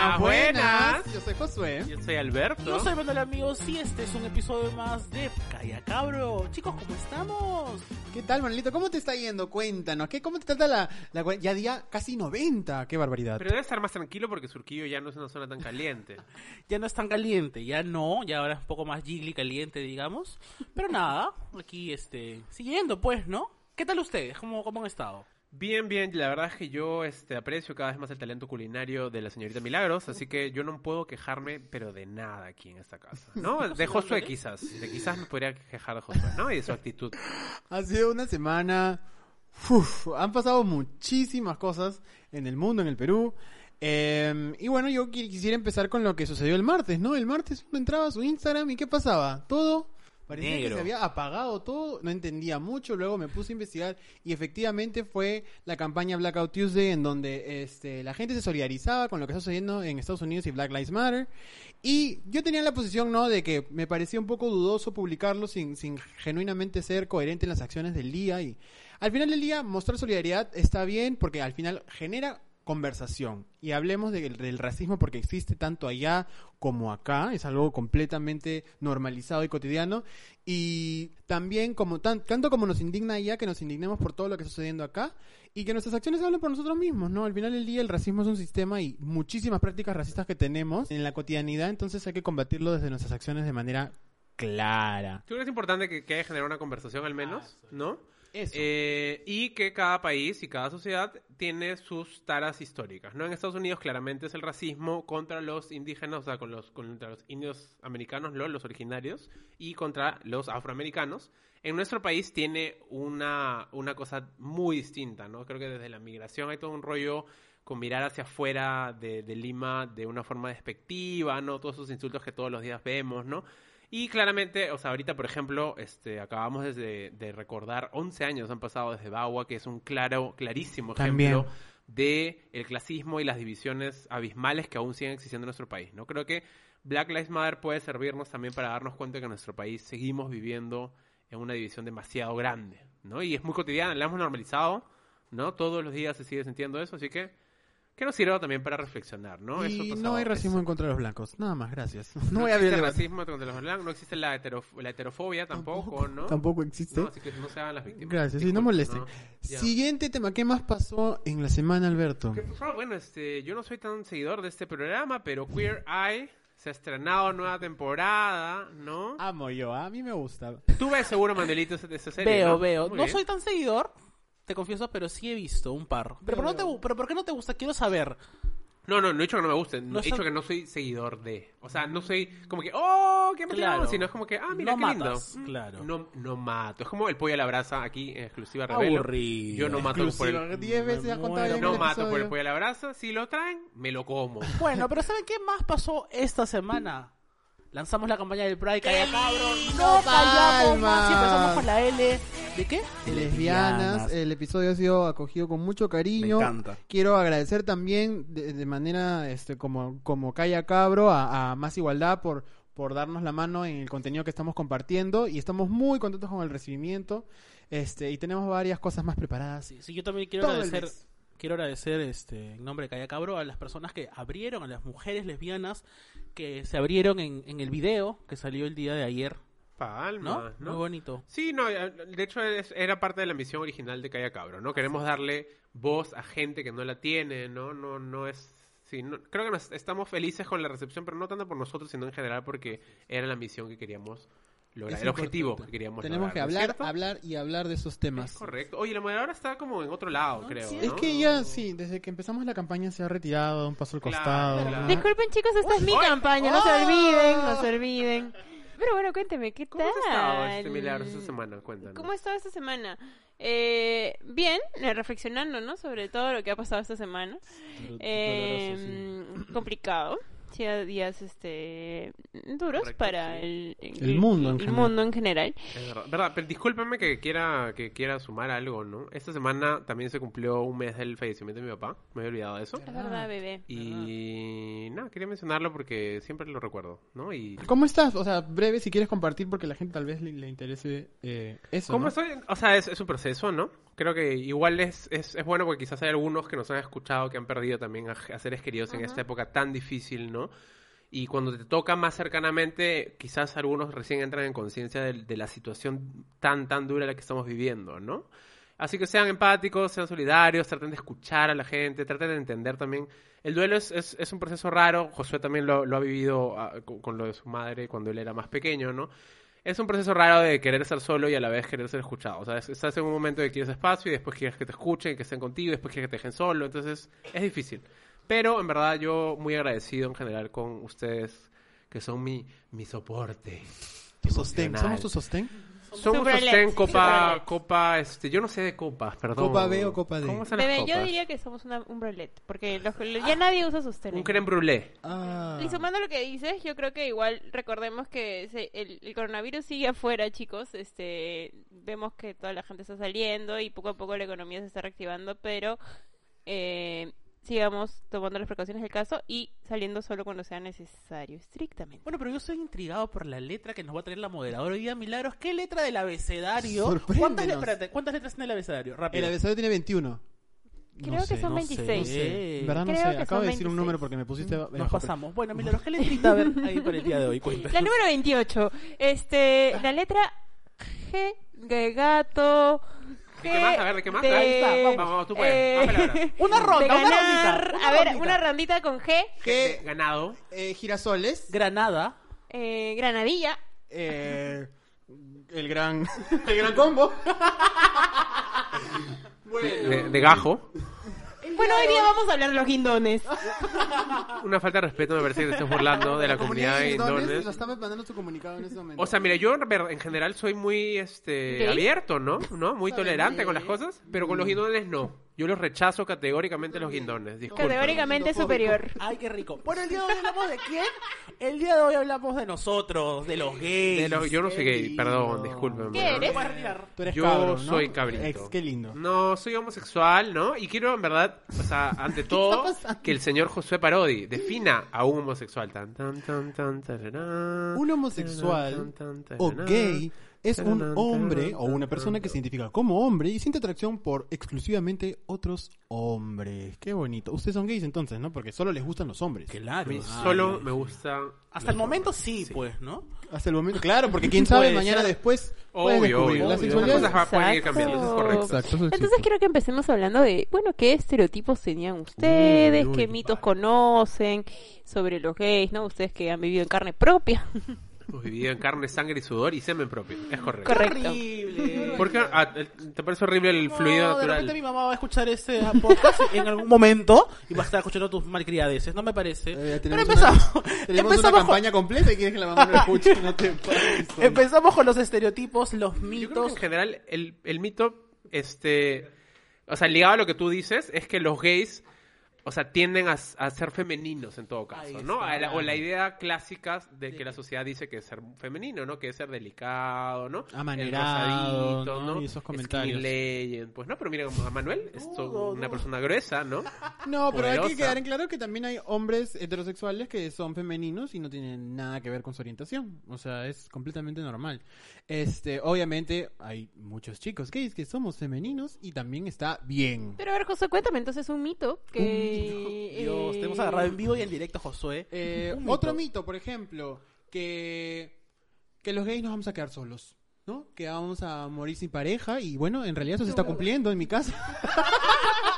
Buenas, buenas. Yo soy Josué. Yo soy Alberto. Yo soy Manuel amigos y este es un episodio más de Calla Cabro. Chicos, ¿cómo estamos? ¿Qué tal, Manolito? ¿Cómo te está yendo? Cuéntanos. ¿Qué, ¿Cómo te trata la, la ya día casi 90? ¡Qué barbaridad! Pero debe estar más tranquilo porque Surquillo ya no es una zona tan caliente. ya no es tan caliente, ya no, ya ahora es un poco más jiggly caliente, digamos. Pero nada, aquí este, siguiendo pues, ¿no? ¿Qué tal ustedes? ¿Cómo, cómo han estado? Bien, bien, la verdad es que yo este, aprecio cada vez más el talento culinario de la señorita Milagros, así que yo no puedo quejarme, pero de nada aquí en esta casa, ¿no? De Josué quizás, de quizás me podría quejar de Josué, ¿no? Y de su actitud. Ha sido una semana, uf, han pasado muchísimas cosas en el mundo, en el Perú. Eh, y bueno, yo quisiera empezar con lo que sucedió el martes, ¿no? El martes uno entraba a su Instagram y ¿qué pasaba? Todo Parecía que se había apagado todo, no entendía mucho, luego me puse a investigar y efectivamente fue la campaña Blackout Tuesday en donde este, la gente se solidarizaba con lo que está sucediendo en Estados Unidos y Black Lives Matter. Y yo tenía la posición, ¿no?, de que me parecía un poco dudoso publicarlo sin, sin genuinamente ser coherente en las acciones del día y al final del día mostrar solidaridad está bien porque al final genera conversación y hablemos del racismo porque existe tanto allá como acá, es algo completamente normalizado y cotidiano y también como tanto como nos indigna allá que nos indignemos por todo lo que está sucediendo acá y que nuestras acciones hablen por nosotros mismos, ¿no? Al final del día el racismo es un sistema y muchísimas prácticas racistas que tenemos en la cotidianidad, entonces hay que combatirlo desde nuestras acciones de manera clara. Creo que es importante que, que haya generado una conversación al menos, ¿no? Eh, y que cada país y cada sociedad tiene sus taras históricas, ¿no? En Estados Unidos claramente es el racismo contra los indígenas, o sea, con los, contra los indios americanos, los originarios, y contra los afroamericanos. En nuestro país tiene una, una cosa muy distinta, ¿no? Creo que desde la migración hay todo un rollo con mirar hacia afuera de, de Lima de una forma despectiva, ¿no? Todos esos insultos que todos los días vemos, ¿no? Y claramente, o sea, ahorita, por ejemplo, este, acabamos desde, de recordar 11 años han pasado desde Bagua, que es un claro, clarísimo ejemplo de el clasismo y las divisiones abismales que aún siguen existiendo en nuestro país. No creo que Black Lives Matter puede servirnos también para darnos cuenta que en nuestro país seguimos viviendo en una división demasiado grande, ¿no? Y es muy cotidiana, la hemos normalizado, ¿no? Todos los días se sigue sintiendo eso, así que que nos sirva también para reflexionar, ¿no? Y no hay racismo en contra de los blancos. Nada más, gracias. No, voy a existe racismo contra los blancos, no existe la, la heterofobia tampoco, ¿no? Tampoco existe. así que no se hagan las víctimas. Gracias, y no molesten. Siguiente tema, ¿qué más pasó en la semana, Alberto? Bueno, este, yo no soy tan seguidor de este programa, pero Queer Eye se ha estrenado nueva temporada, ¿no? Amo yo, a mí me gusta. Tú ves seguro, Mandelito, de esa serie, Veo, veo. no soy tan seguidor, te confieso, pero sí he visto un par. Pero, ¿por, no te, pero ¿por qué no te gusta? Quiero saber. No, no, no he dicho que no me guste, no he dicho que no soy seguidor de. O sea, no soy como que, oh, qué claro. sino es como que, ah, mira, no qué lindo. Claro. No, no mato. Es como el pollo a la brasa aquí en exclusiva revelo. Aburrido. Yo no mato por el. Diez veces contado No mato por el pollo a la brasa. Si lo traen, me lo como. Bueno, pero ¿saben qué más pasó esta semana? Lanzamos la campaña del Pride, calla cabrón, no callamos más. Empezamos con la L. ¿De qué? lesbianas. El episodio ha sido acogido con mucho cariño. Me encanta. Quiero agradecer también de, manera este como, como Calla Cabro a, Más Igualdad por, por darnos la mano en el contenido que estamos compartiendo y estamos muy contentos con el recibimiento. Este, y tenemos varias cosas más preparadas. Sí, yo también quiero agradecer quiero agradecer este, en nombre de Calla Cabro a las personas que abrieron, a las mujeres lesbianas que se abrieron en, en el video que salió el día de ayer. Palma, ¿no? Muy bonito. Sí, no, eh, de hecho era parte de la misión original de Calla Cabro, ¿no? Queremos darle voz a gente que no la tiene, ¿no? No, no es... Sí, creo que nos, estamos felices con la recepción, pero no tanto por nosotros, sino en general porque era la misión que queríamos el objetivo que queríamos Tenemos que hablar, hablar y hablar de esos temas. correcto. Oye, la moderadora está como en otro lado, creo. Es que ya, sí, desde que empezamos la campaña se ha retirado, un paso al costado. Disculpen, chicos, esta es mi campaña, no se olviden, no se olviden. Pero bueno, cuénteme, ¿qué ¿Cómo tal? has estado este milagro esta semana? Cuéntanos. ¿Cómo ha estado esta semana? Eh, bien, eh, reflexionando, ¿no? Sobre todo lo que ha pasado esta semana. Eh, complicado. Sí, ha días este duros Correcto, para sí. el, El mundo en el general. mundo en general. Es verdad, verdad, pero discúlpame que quiera, que quiera sumar algo, ¿no? Esta semana también se cumplió un mes del fallecimiento de mi papá, me había olvidado de eso. Es verdad, bebé. Y nada, quería mencionarlo porque siempre lo recuerdo, ¿no? Y ¿Cómo estás? O sea, breve si quieres compartir porque la gente tal vez le, le interese eh, eso. ¿Cómo ¿no? estoy? O sea, es, es un proceso, ¿no? Creo que igual es, es, es bueno porque quizás hay algunos que nos han escuchado que han perdido también a, a seres queridos en esta época tan difícil, ¿no? Y cuando te toca más cercanamente, quizás algunos recién entran en conciencia de, de la situación tan, tan dura en la que estamos viviendo, ¿no? Así que sean empáticos, sean solidarios, traten de escuchar a la gente, traten de entender también. El duelo es, es, es un proceso raro, Josué también lo, lo ha vivido ah, con, con lo de su madre cuando él era más pequeño, ¿no? Es un proceso raro de querer estar solo y a la vez querer ser escuchado. O sea, es- estás en un momento de quieres espacio y después quieres que te escuchen, que estén contigo, y después quieres que te dejen solo. Entonces, es difícil. Pero en verdad yo muy agradecido en general con ustedes que son mi, mi soporte. Tu sostén. ¿Somos tu sostén? Somos Superlet, sostén, copa, Superlet. copa, este, yo no sé de copas, perdón. ¿Copa B o copa D? ¿Cómo son las Bebé, yo copas? diría que somos una, un brolet, porque los- ya nadie usa sus Un creme brûlée. Ah. Y sumando lo que dices, yo creo que igual recordemos que se- el, el coronavirus sigue afuera, chicos. Este, vemos que toda la gente está saliendo y poco a poco la economía se está reactivando, pero eh, sigamos tomando las precauciones del caso y saliendo solo cuando sea necesario, estrictamente. Bueno, pero yo estoy intrigado por la letra que nos va a traer la moderadora hoy día, Milagros. ¿Qué letra del abecedario? ¿Cuántas, le- espérate, ¿cuántas letras tiene el abecedario? Rápido. El abecedario tiene 21. Creo No que sé, son no sé, 26. no No sé. Eh, En verdad no creo sé. que Acabo de decir un 26. número porque me pusiste Nos bajo- pasamos. Bueno, Milagros, ¿qué letrita a ver ahí para el día de hoy? Cuéntanos. La número 28. Este, la letra G de gato. ¿De qué más? A ver, ¿de qué más? de- Ahí está, vamos, vamos, tú puedes. Hora. Una ronda, de una ganar- rondita, una a ver, rondita. una rondita con G. ¿Qué? Ganado. Eh, girasoles. Granada. eh, granadilla. Eh, el gran. El gran combo. De, de gajo. Bueno, hoy día vamos a hablar de los guindones. Una falta de respeto me parece que te estés burlando de la comunidad de Guindones. Lo mandando su comunicado en este momento. O sea, mira, yo en general soy muy este ¿Gay? abierto, ¿no? ¿No? Muy tolerante con las cosas, pero con los guindones no. Yo los rechazo categóricamente los guindones. Disculpa. Categóricamente superior. Ay, qué rico. Bueno, el día de hoy hablamos de quién? El día de hoy hablamos de nosotros, de los gays. De los- yo no soy gay, perdón, discúlpenme. ¿Qué eres? Tú eres Yo cabro, ¿no? soy cabrito. Ex, qué lindo. No, soy homosexual, ¿no? Y quiero, en verdad, o sea, ante todo, que el señor Josué Parodi defina a un homosexual. Tan, tan, tan, tan, tararán, Un homosexual tan, tan, tan, o tararán. gay es un hombre o una persona que se identifica como hombre y siente atracción por exclusivamente otros hombres. Qué bonito. Ustedes son gays entonces, ¿no? Porque solo les gustan los hombres. A Claro. mí Ay, solo me gusta. Hasta el momento sí, pues, ¿no? Hasta el momento, claro, porque quién sabe Puede mañana ser. después Obvio, obvio. la sexualidad. Las cosas pueden ir cambiando, eso es correcto. Exacto, eso es Entonces quiero que empecemos hablando de, bueno, qué estereotipos tenían ustedes, Uy, uy, qué mitos conocen sobre los gays, ¿no? Ustedes que han vivido en carne propia. Hemos vivido en carne, sangre y sudor y semen propio. Es correcto. Correcto. Horrible. ¿Por qué? Ah, ¿Te parece horrible el fluido No, de repente natural? mi mamá va a escuchar este podcast en algún momento y va a estar escuchando tus malcriadeces, no me parece. Eh, Pero tenemos empezamos. una, tenemos empezamos, una con, campaña completa y quieres que la mamá la escuche. No te pases, Sol. empezamos con los estereotipos, los Yo creo que mitos. en general el, el mito, este, o sea, ligado a lo que tú dices, es que los gays, o sea, tienden a, a ser femeninos en todo caso, ¿no? está. A la- o la idea clásica de que la sociedad dice que es ser femenino, ¿no? Que es ser delicado, ¿no? Amanerado, rosadito, ¿no? Y esos comentarios. Legend. Pues no, pero mira a Manuel, es No, una no. persona gruesa, ¿no? No, pero hay que quedar en claro que también hay hombres heterosexuales que son femeninos y no tienen nada que ver con su orientación. O sea, es completamente normal. Este, obviamente hay muchos chicos gays que somos femeninos y también está bien. Pero a ver, José, cuéntame entonces un mito que... Dios, eh, te hemos agarrado en vivo y en directo, Josué. Eh, mito. otro mito, por ejemplo, que, que los gays nos vamos a quedar solos. ¿No? Que vamos a morir sin pareja y bueno, en realidad eso se está cumpliendo en mi casa.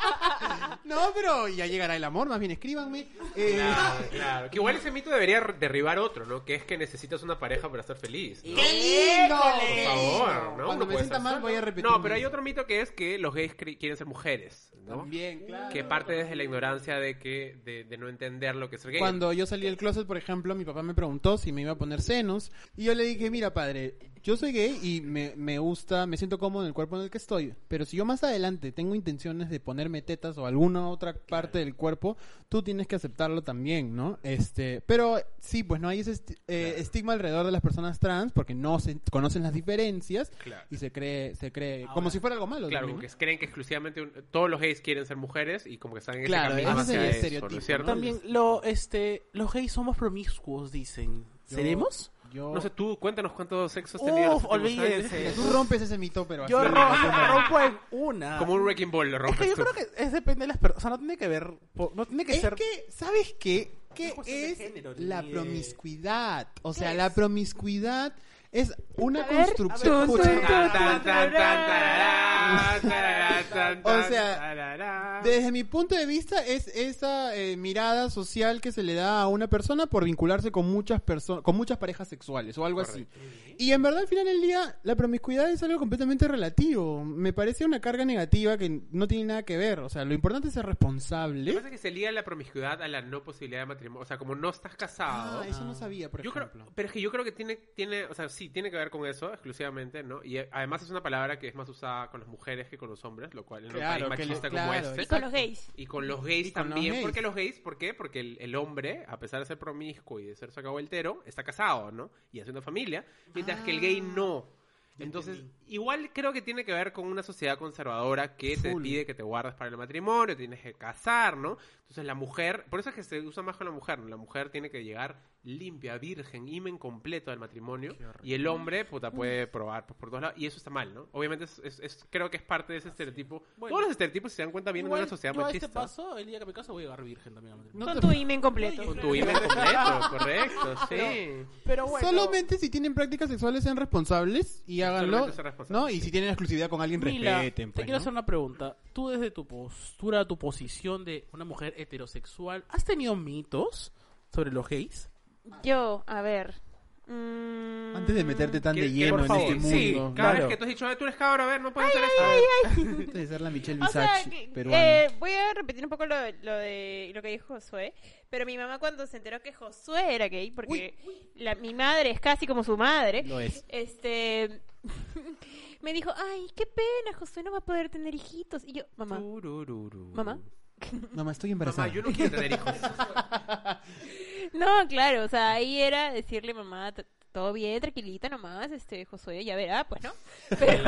no, pero ya llegará el amor, más bien escríbanme. Eh, Claro, claro. Que igual ese mito debería derribar otro, ¿no? Que es que necesitas una pareja para ser feliz. ¿no? ¡Qué lindo! por favor, ¿no? Cuando Uno me sienta mal, solo. voy a repetir No, pero hay otro mito que es que los gays quieren ser mujeres, ¿no? También, claro. Que parte desde la ignorancia de que de, de no entender lo que es ser gay. Cuando yo salí del closet, por ejemplo, mi papá me preguntó si me iba a poner senos. Y yo le dije, mira, padre, yo soy gay y me, me gusta, me siento cómodo en el cuerpo en el que estoy. Pero si yo más adelante tengo intenciones de ponerme tetas o alguna otra parte del cuerpo, tú tienes que aceptarlo también, ¿no? Este, pero sí, pues no hay ese esti- eh, estigma alrededor de las personas trans porque no se conocen las diferencias Claro. y se cree, se cree Ahora, como si fuera algo malo. Claro, también, como ¿no? que creen que exclusivamente un- todos los gays quieren ser mujeres y como que están en Claro, ese camino ese es el hacia eso, ¿no es cierto? También lo, este, los gays somos promiscuos, dicen. Yo- ¿Seremos? Yo, No sé, tú cuéntanos cuántos sexos en Uf, olvídense. años. tú rompes ese mito, pero Yo rompo en una. Como un wrecking ball lo Es rompes que yo tú. creo que es depende de las personas. O sea, no tiene que ver. No tiene que Es ser. que, ¿sabes qué? ¿Qué Es es género, la promiscuidad? O sea, ¿Qué la es? promiscuidad es una construcción. O sea. Desde mi punto de vista es esa eh, mirada social que se le da a una persona por vincularse con muchas personas, con muchas parejas sexuales o algo así. Y en verdad al final del día la promiscuidad es algo completamente relativo. Me parece una carga negativa que no tiene nada que ver. O sea, lo importante es ser Lo que responsable. pasa es que se liga la promiscuidad a la no posibilidad de matrimonio. O sea, como no estás casado. Ah, eso no sabía, por yo creo, ejemplo. pero es que yo creo que tiene, tiene, o sea, sí, tiene que ver con eso exclusivamente, ¿no? Y eh, además es una palabra que es más usada con las mujeres que con los hombres, lo cual en Claro, un país machista como claro, este. Y con los gays. Y con los gays Y los también. gays. ¿Por qué los gays? ¿Por qué? Porque el, el hombre, a pesar de ser promiscuo y de ser sacabueltero, está casado, ¿no? Y hace una familia. Mientras que el gay Ah, no. Entonces, igual creo que tiene que ver con una sociedad conservadora que te Full. pide que te guardes para el matrimonio, tienes que casar, ¿no? Entonces la mujer, por eso es que se usa más con la mujer, ¿no? La mujer tiene que llegar limpia, virgen, imen completo al matrimonio y el hombre, puta, puede probar pues, por todos lados y eso está mal, ¿no? Obviamente es, es- es- creo que es parte de ese estereotipo. Bueno. Todos los estereotipos, si se dan cuenta, vienen de una sociedad yo a machista. este paso, el día que me caso, voy a llegar virgen también. matrimonio. Con te- tu imen completo. Con tu imen completo, correcto, sí. Pero bueno. Solamente si tienen prácticas sexuales sean responsables y háganlo, Solamente ser responsables, ¿no? Y sí. si tienen exclusividad con alguien Mila, respeten, te pues, quiero ¿no? hacer una pregunta. Tú desde tu postura, tu posición de una mujer heterosexual, ¿has tenido mitos sobre los gays? Yo, a ver. mm, Antes de meterte tan de ¿Qué- qué- lleno por en favor, este mundo. Sí, cada claro. vez que tú has dicho, "Ah, tú eres cabro, a ver, no puedes hacer esto. Antes de ser la Michelle O sea, Visage eh, voy a repetir un poco lo, lo de lo que dijo Josué, pero mi mamá cuando se enteró que Josué era gay, porque la, mi madre es casi como su madre, Lo es. este me dijo, ay, qué pena, Josué no va a poder tener hijitos. Y yo, mamá, Turururu. mamá. Mamá, estoy embarazada. Mamá, yo no quiero tener hijos. No, claro, o sea, ahí era decirle, mamá, todo bien, tranquilita nomás, este, Josué ya verá, pues, ¿no? Pero,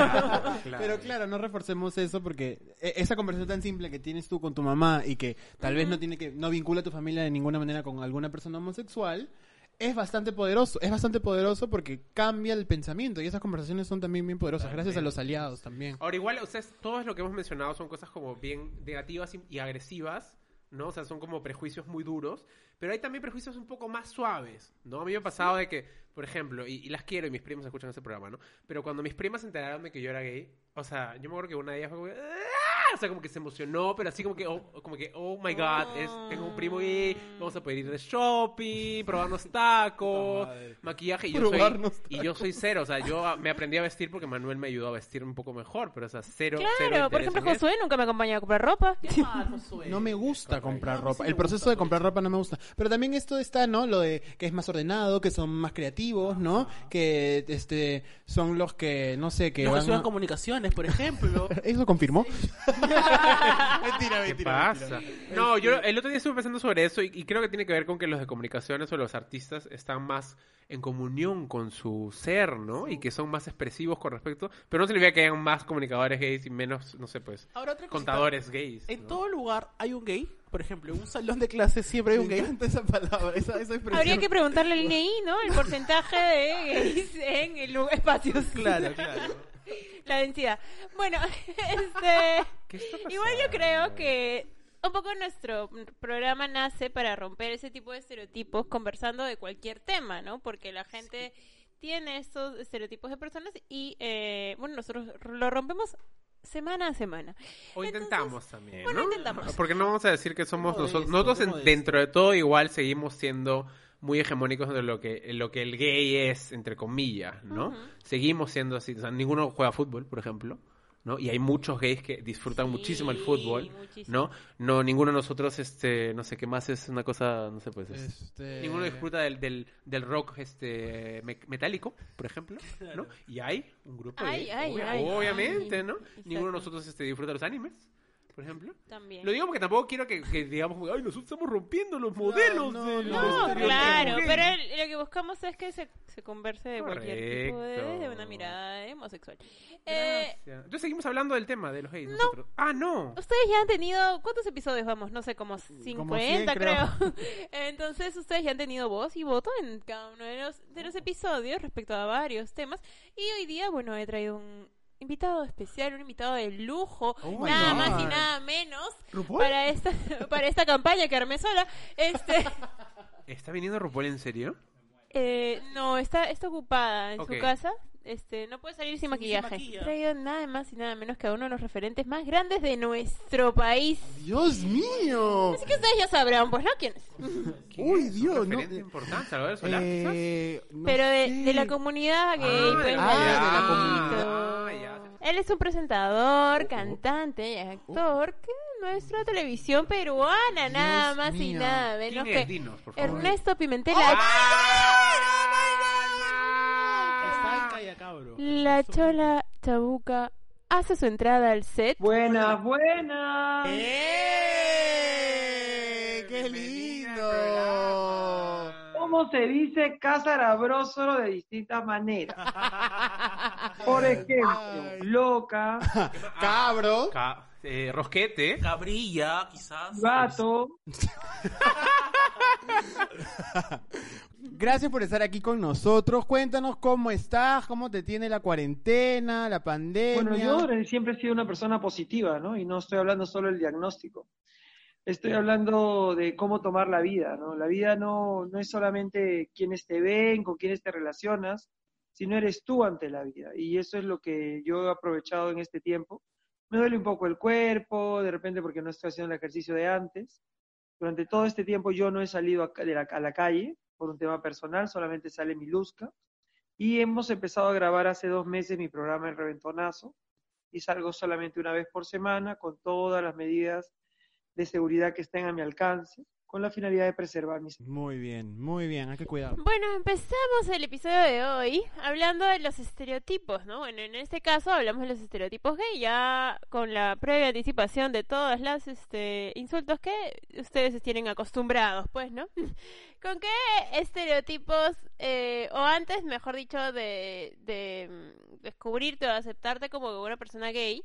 Pero claro, no reforcemos eso porque e- esa conversación tan simple que tienes tú con tu mamá y que tal vez no tiene que no vincula a tu familia de ninguna manera con alguna persona homosexual es bastante poderoso, es bastante poderoso porque cambia el pensamiento y esas conversaciones son también bien poderosas gracias a los aliados también. Ahora, igual, ustedes, todo lo que hemos mencionado son cosas como bien negativas y, y agresivas, ¿no? O sea, son como prejuicios muy duros, pero hay también prejuicios un poco más suaves, ¿no? A mí me ha pasado de que, por ejemplo, y, y las quiero y mis primos escuchan este programa, ¿no? Pero cuando mis primas se enteraron de que yo era gay, o sea, yo me acuerdo que una de ellas fue como... "Ah", O sea, como que se emocionó, pero así como que, oh, como que, oh my god, es, tengo un primo gay, vamos a poder ir de shopping, probarnos tacos, maquillaje, y yo, soy, Probarnos y yo soy cero, o sea, yo me aprendí a vestir porque Manuel me ayudó a vestir un poco mejor, pero o sea, cero, cero claro, por interés ejemplo, en eso. Josué nunca me acompañó a comprar ropa. No me gusta comprar ropa. El proceso de comprar ropa no me gusta. Pero también esto está, ¿no? Lo de que es más ordenado, que son más creativos, ¿no? Que este son los que, no sé, que que van a- comunicaciones, por ejemplo. ¿Eso confirmó? mentira, ¿Qué pasa? No, yo el otro día estuve pensando sobre eso y, y creo que tiene que ver con que los de comunicaciones o los artistas están más en comunión con su ser, ¿no? Y que son más expresivos con respecto. Pero no se vea que hayan más comunicadores gays y menos, no sé, pues, Ahora otra contadores gays. En todo lugar hay un gay. Por ejemplo, en un salón de clases siempre hay un Me gay. esa palabra, esa, esa expresión. Habría que preguntarle al INEI, ¿no? El porcentaje de gays en el espacios. Claro, claro. La densidad. Bueno, este... ¿Qué está pasando? Igual yo creo que un poco nuestro programa nace para romper ese tipo de estereotipos conversando de cualquier tema, ¿no? Porque la gente tiene estos estereotipos de personas y, eh, bueno, nosotros lo rompemos semana a semana. O Entonces, intentamos también, bueno, ¿no? intentamos. Porque no vamos a decir que somos nosotros. Nosotros, dentro de todo, igual seguimos siendo muy hegemónicos de lo que, lo que el gay es, entre comillas, ¿no? Seguimos siendo así. O sea, ninguno juega fútbol, por ejemplo. ¿no? Y hay muchos gays que disfrutan muchísimo el fútbol, ¿no? No, ninguno de nosotros, este, no sé qué más es una cosa, no sé, pues, este... ninguno disfruta del, del, del, rock, este, metálico, por ejemplo, ¿no? Y hay un grupo de obviamente, ¿no? Ninguno de nosotros, este, disfruta los animes por ejemplo. También. Lo digo porque tampoco quiero que, digamos, ay, nosotros estamos rompiendo los modelos. No, no, claro, pero lo que buscamos es que se, se converse de cualquier tipo de, de una mirada homosexual. Eh, Entonces seguimos hablando del tema de los gays. Nosotros. Ah, no. Ustedes ya han tenido, ¿cuántos episodios vamos? No sé, como 50 creo. Entonces ustedes ya han tenido voz y voto en cada uno de los, de los episodios respecto a varios temas. Y hoy día, bueno, he traído un invitado especial, un invitado de lujo, oh nada más y nada menos para esta para esta campaña que armé sola. Este ¿Está viniendo RuPaul en serio? Eh, no, está, está ocupada en su casa. Este, no puede salir sin maquillaje. He traído nada más y nada menos que a uno de los referentes más grandes de nuestro país. ¡Dios mío! Así que ustedes ya sabrán, pues, ¿no? ¿Quién es? Uy, Dios, no. importante, Solar, eh, Pero de, de, la comunidad gay, ah, pues, ah, de la comunidad. Él es un presentador, cantante y actor que nuestra televisión peruana, nada más y nada menos que Ernesto Pimentel. La chola chabuca hace su entrada al set. Buenas, buenas. ¡Eh! ¡Qué lindo! ¿Cómo se dice casarabroso de distintas maneras? Por ejemplo, loca, cabro, eh, rosquete, cabrilla, quizás. gato. Gracias por estar aquí con nosotros. Cuéntanos cómo estás, cómo te tiene la cuarentena, la pandemia. Bueno, yo siempre he sido una persona positiva, ¿no? Y no estoy hablando solo del diagnóstico. Estoy hablando de cómo tomar la vida, ¿no? La vida no, no es solamente quienes te ven, con quienes te relacionas, sino eres tú ante la vida. Y eso es lo que yo he aprovechado en este tiempo. Me duele un poco el cuerpo, de repente porque no estoy haciendo el ejercicio de antes. Durante todo este tiempo yo no he salido a, a la calle, por un tema personal, solamente sale mi Luzca. Y hemos empezado a grabar hace dos meses mi programa El Reventonazo y salgo solamente una vez por semana con todas las medidas de seguridad que estén a mi alcance con la finalidad de preservar mis... Muy bien, muy bien, hay que cuidar. Bueno, empezamos el episodio de hoy hablando de los estereotipos, ¿no? Bueno, en este caso hablamos de los estereotipos gay, ya con la previa anticipación de todas las este, insultos que ustedes tienen acostumbrados, pues, ¿no? ¿Con qué estereotipos, eh, o antes, mejor dicho, de, de mm, descubrirte o aceptarte como una persona gay,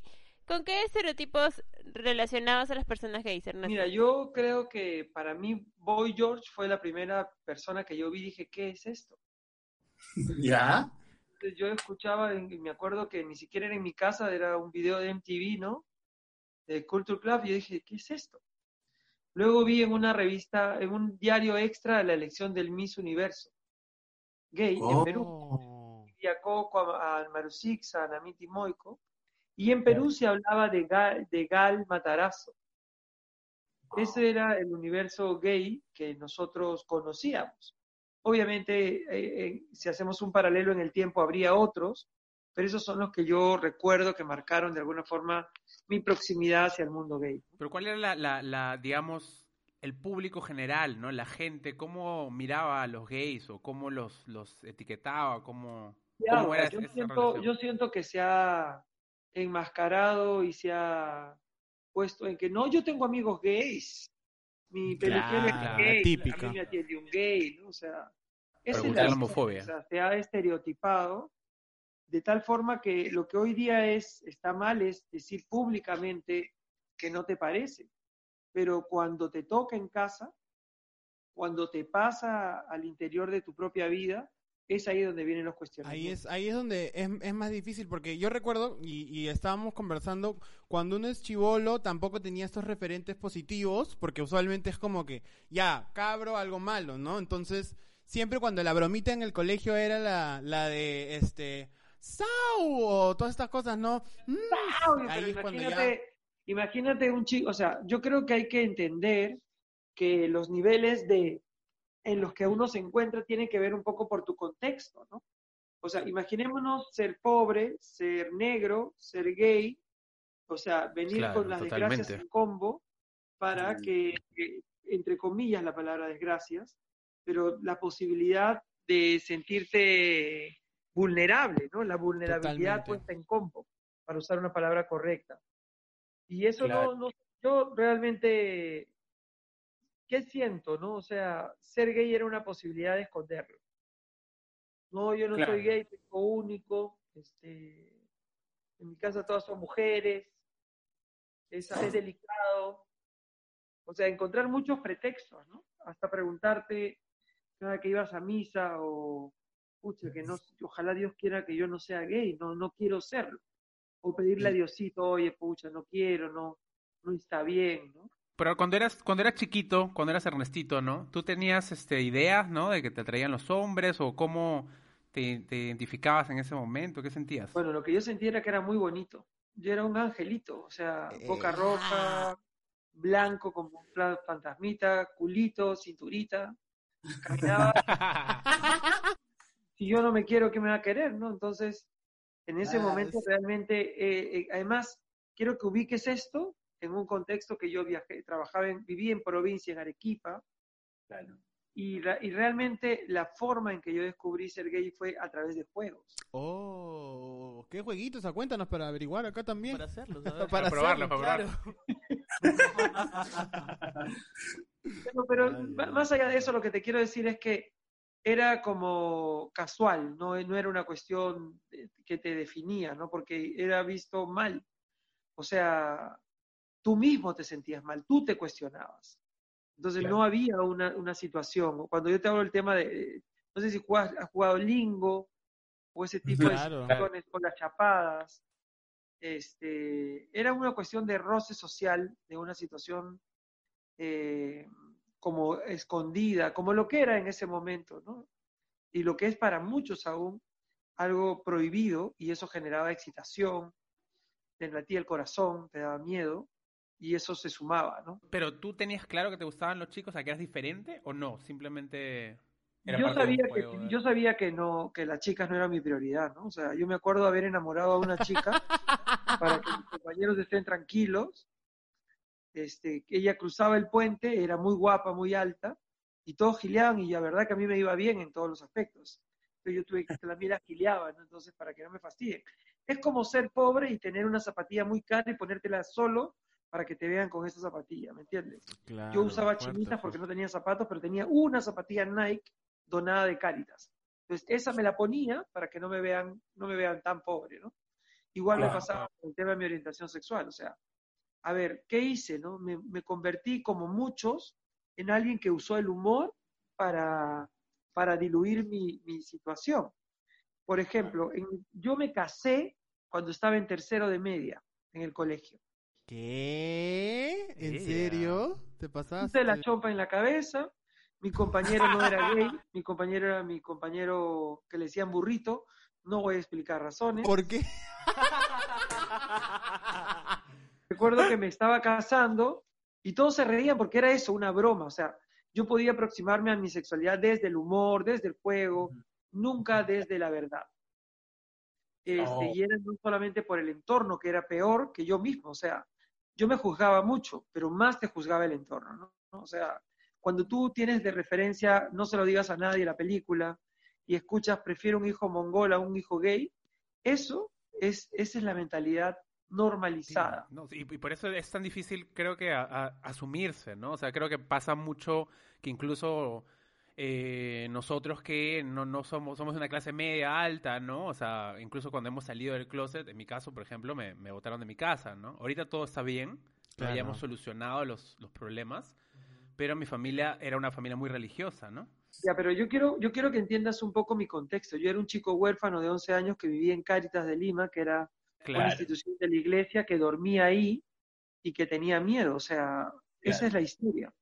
¿Con qué estereotipos relacionados a las personas gays, Ernesto? Mira, yo creo que para mí Boy George fue la primera persona que yo vi y dije, ¿qué es esto? ¿Ya? Yo escuchaba, y me acuerdo que ni siquiera era en mi casa, era un video de MTV, ¿no? De Culture Club, y yo dije, ¿qué es esto? Luego vi en una revista, en un diario extra, la elección del Miss Universo gay en oh. Perú. Y a Coco, a, a Marusix, a Namiti Moico y en Perú se hablaba de Gal, de Gal Matarazo. Ese era el universo gay que nosotros conocíamos. Obviamente, eh, eh, si hacemos un paralelo en el tiempo, habría otros, pero esos son los que yo recuerdo que marcaron de alguna forma mi proximidad hacia el mundo gay. Pero ¿cuál era la, digamos, el público general, ¿no? La gente, ¿cómo miraba a los gays o cómo los, los etiquetaba? ¿Cómo, era yo, siento, yo siento que se ha, enmascarado y se ha puesto en que no, yo tengo amigos gays. Mi peluquero es gay, típica. a mí me atiende un gay, ¿no? O sea, es la homofobia. O sea, se ha estereotipado de tal forma que lo que hoy día es está mal es decir públicamente que no te parece, pero cuando te toca en casa, cuando te pasa al interior de tu propia vida, es ahí donde vienen los cuestionamientos. Ahí es, ahí es donde es, es más difícil, porque yo recuerdo, y, y, estábamos conversando, cuando uno es chivolo tampoco tenía estos referentes positivos, porque usualmente es como que, ya, cabro, algo malo, ¿no? Entonces, siempre cuando la bromita en el colegio era la, la de, este, ¡Sau! o todas estas cosas, ¿no? Mm, ahí imagínate, imagínate un chico, o sea, yo creo que hay que entender que los niveles de en los que uno se encuentra tiene que ver un poco por tu contexto, ¿no? O sea, imaginémonos ser pobre, ser negro, ser gay, o sea, venir con las desgracias en combo para mm. que, entre comillas, la palabra desgracias, pero la posibilidad de sentirte vulnerable, ¿no? La vulnerabilidad puesta en combo, para usar una palabra correcta. Y eso no, no, yo realmente, ¿qué siento, no? O sea, ser gay era una posibilidad de esconderlo. No, yo no soy gay, tengo único, este, en mi casa todas son mujeres, es, es delicado. O sea, encontrar muchos pretextos, ¿no? Hasta preguntarte cada que ibas a misa o, pucha, que no, ojalá Dios quiera que yo no sea gay, no, no quiero serlo. O pedirle a Diosito, oye, pucha, no quiero, no, no está bien, ¿no? Pero cuando eras, cuando eras chiquito, cuando eras Ernestito, ¿no? ¿Tú tenías este, ideas, ¿no? De que te atraían los hombres o cómo te, identificabas en ese momento? ¿Qué sentías? Bueno, lo que yo sentía era que era muy bonito. Yo era un angelito, o sea, boca eh, roja, blanco como un fantasmita, culito, cinturita. Caminaba. si yo no me quiero, ¿qué me va a querer, no? Entonces, en ese ah, momento realmente, eh, eh, además, quiero que ubiques esto en un contexto que yo viajé, trabajaba en, viví en provincia, en Arequipa, y, y, realmente la forma en que yo descubrí ser gay fue a través de juegos. Oh, ¿qué jueguitos? Cuéntanos para averiguar acá también. Para hacerlo, para, probarlo, para pero, más allá de eso, lo que te quiero decir es que era como casual, no, no era una cuestión que te definía, ¿no? Porque era visto mal. O sea, tú mismo te sentías mal, tú te cuestionabas. Entonces no había una, una, situación. Cuando yo te hablo del tema de, no sé si has jugado lingo o ese tipo de situaciones con las chapadas, este, era una cuestión de roce social, de una situación eh, como escondida, como lo que era en ese momento, ¿no? Y lo que es para muchos aún algo prohibido y eso generaba excitación, te latía el corazón, te daba miedo, y eso se sumaba, ¿no? Pero tú tenías claro que te gustaban los chicos, ¿a que eras diferente o no? Simplemente yo sabía que yo sabía que no que las chicas no eran mi prioridad, ¿no? O sea, yo me acuerdo haber enamorado a una chica para que mis compañeros estén tranquilos. Este, ella cruzaba el puente, era muy guapa, muy alta, y todos gileaban, y la verdad que a mí me iba bien en todos los aspectos. Entonces yo tuve que también la gileaba, ¿no? Entonces, para que no me fastidien. Es como ser pobre y tener una zapatilla muy cara y ponértela solo para que te vean con esa zapatilla, ¿me entiendes? Yo usaba chinitas porque no tenía zapatos, pero tenía una zapatilla Nike donada de Cáritas. Entonces, esa me la ponía para que no me vean, no me vean tan pobre, ¿no? Igual me pasaba con el tema de mi orientación sexual, o sea, a ver, ¿qué hice, no? Me, convertí, como muchos, en alguien que usó el humor para, para diluir mi, situación. Por ejemplo, yo me casé cuando estaba en tercero de media en el colegio. ¿Qué? ¿En serio? ¿Te pasaste? Puse la chompa en la cabeza. Mi compañero no era gay. Mi compañero era mi compañero que le decían burrito. No voy a explicar razones. ¿Por qué? Recuerdo que me estaba casando y todos se reían porque era eso, una broma. O sea, yo podía aproximarme a mi sexualidad desde el humor, desde el juego, nunca desde la verdad. Este, oh. Y era no solamente por el entorno, que era peor que yo mismo. O sea, yo me juzgaba mucho, pero más te juzgaba el entorno, ¿no? O sea, cuando tú tienes de referencia, no se lo digas a nadie la película, y escuchas, prefiero un hijo mongol a un hijo gay, eso es, esa es la mentalidad normalizada. y, por eso es tan difícil, creo que, asumirse, ¿no? O sea, creo que pasa mucho que incluso eh, nosotros que no, no somos, somos una clase media alta, ¿no? O sea, incluso cuando hemos salido del closet, en mi caso, por ejemplo, me, me botaron de mi casa, ¿no? Ahorita todo está bien, ya hemos solucionado los, los problemas, pero mi familia era una familia muy religiosa, ¿no? Ya, pero yo quiero, yo quiero que entiendas un poco mi contexto. Yo era un chico huérfano de 11 años que vivía en Cáritas de Lima, que era una institución de la iglesia, que dormía ahí y que tenía miedo. O sea, esa es la historia.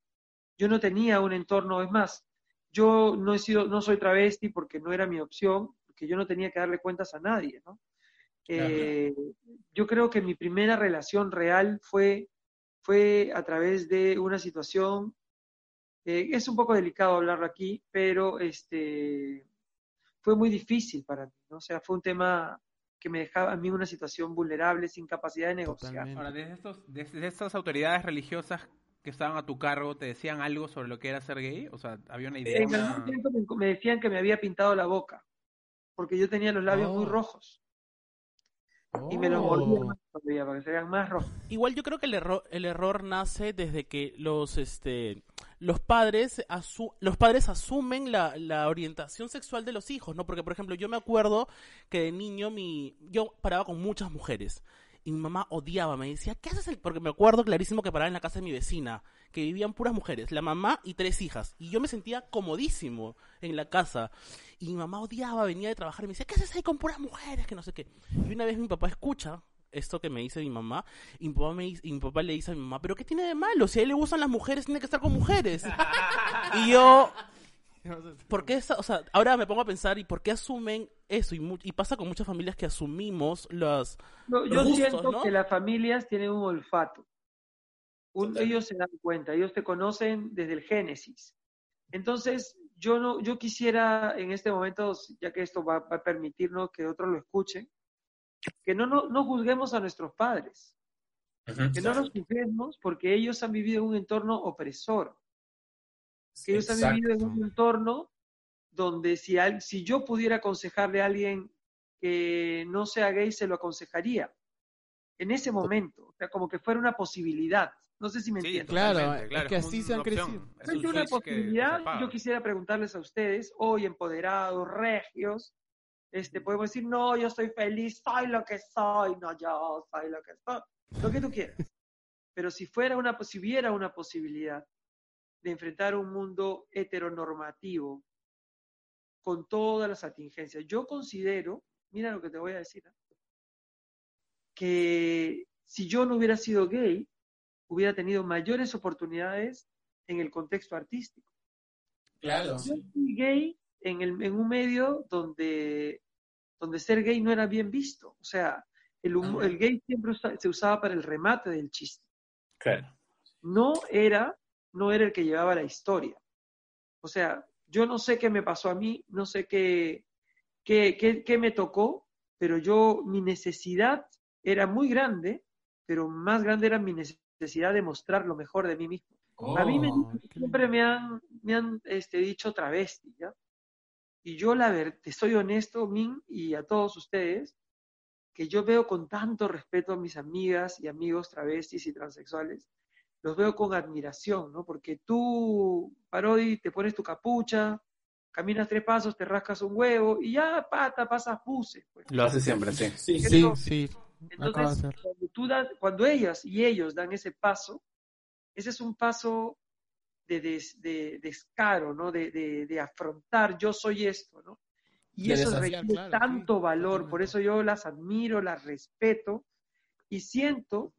Yo no tenía un entorno, es más, yo no he sido, no soy travesti porque no era mi opción, porque yo no tenía que darle cuentas a nadie, ¿no? Eh, yo creo que mi primera relación real fue, fue a través de una situación Eh, es un poco delicado hablarlo aquí, pero este, fue muy difícil para mí, ¿no? O sea, fue un tema que me dejaba a mí una situación vulnerable, sin capacidad de negociar. Ahora, desde, estos, desde estas autoridades religiosas que estaban a tu cargo, ¿te decían algo sobre lo que era ser gay? O sea, ¿había una idea? En algún tiempo me decían que me había pintado la boca, porque yo tenía los labios muy oh. rojos. Y me los mordía oh. más todavía para que se vean más rojos. Igual yo creo que el error, el error nace desde que los este los padres los padres asumen la, orientación sexual de los hijos, ¿no? Porque por ejemplo, yo me acuerdo que de niño mi yo paraba con muchas mujeres y mi mamá odiaba, me decía, "¿Qué haces?" El? Porque me acuerdo clarísimo que paraba en la casa de mi vecina, que vivían puras mujeres, la mamá y tres hijas, y yo me sentía comodísimo en la casa. Y mi mamá odiaba, venía de trabajar y me decía, "¿Qué haces ahí con puras mujeres?" que no sé qué. Y una vez mi papá escucha esto que me dice mi mamá, y mi papá, me, y mi papá le dice a mi mamá, pero ¿qué tiene de malo? Si a él le gustan las mujeres, tiene que estar con mujeres. y yo, ¿por qué o sea, ahora me pongo a pensar, ¿y por qué asumen eso? Y, y pasa con muchas familias que asumimos las... yo siento que las familias tienen un olfato. ellos se dan cuenta, ellos te conocen desde el génesis. Entonces, yo no, yo quisiera en este momento, ya que esto va, va a permitirnos que otros lo escuchen, que no, no, juzguemos a nuestros padres, que no los juzguemos porque ellos han vivido en un entorno opresor, que ellos han vivido en un entorno donde si, si yo pudiera aconsejarle a alguien que no sea gay, se lo aconsejaría. En ese momento, o sea, como que fuera una posibilidad. No sé si me entienden. Claro, es que así se han crecido. Es una posibilidad. Yo quisiera preguntarles a ustedes, hoy empoderados, regios, este, podemos decir, no, yo estoy feliz, soy lo que soy, no, yo soy lo que soy, lo que tú quieras. Pero si fuera una, si hubiera una posibilidad de enfrentar un mundo heteronormativo con todas las atingencias, yo considero, mira lo que te voy a decir, que si yo no hubiera sido gay, hubiera tenido mayores oportunidades en el contexto artístico. Claro. Yo soy gay en, el, en un medio donde, donde ser gay no era bien visto. O sea, el, el gay siempre se usaba para el remate del chiste. Claro. No era, no era el que llevaba la historia. O sea, yo no sé qué me pasó a mí, no sé qué, qué, qué, qué me tocó, pero yo, mi necesidad era muy grande, pero más grande era mi necesidad de mostrar lo mejor de mí mismo. a mí me, oh, siempre me han, me han este, dicho travesti, ¿ya? Y yo, la verdad, te soy honesto, Min, y a todos ustedes, que yo veo con tanto respeto a mis amigas y amigos travestis y transexuales, los veo con admiración, ¿no? Porque tú, Parodi, te pones tu capucha, caminas tres pasos, te rascas un huevo y ya, pata, pasas puse. Pues. Lo hace siempre, sí. Sí, sí, sí. Entonces, cuando, tú cuando ellas y ellos dan ese paso, ese es un paso de, descaro, ¿no? De, afrontar, yo soy esto, ¿no? Y eso requiere tanto valor, por eso yo las admiro, las respeto y siento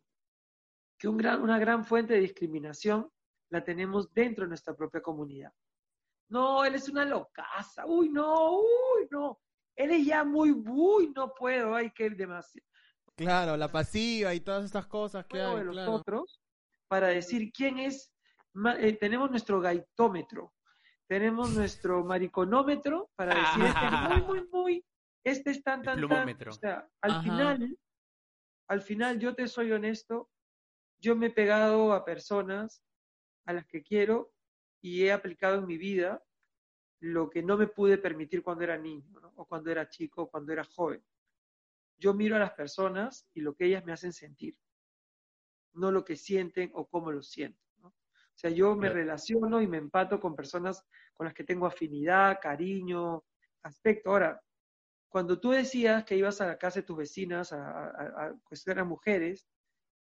que un gran, una gran fuente de discriminación la tenemos dentro de nuestra propia comunidad. No, él es una locaza, uy, no, uy, no, él es ya muy, uy, no puedo, hay que demasiado. Claro, la pasiva y todas estas cosas que hay. De los otros para decir quién es eh, tenemos nuestro gaitómetro, tenemos nuestro mariconómetro para decir, este es muy, muy, muy, este es tan, tan, tan. O sea, al final, al final, yo te soy honesto, yo me he pegado a personas a las que quiero y he aplicado en mi vida lo que no me pude permitir cuando era niño, o cuando era chico, o cuando era joven. Yo miro a las personas y lo que ellas me hacen sentir, no lo que sienten o cómo lo sienten. O sea, yo me relaciono y me empato con personas con las que tengo afinidad, cariño, aspecto. Ahora, cuando tú decías que ibas a la casa de tus vecinas a, cuestionar a mujeres,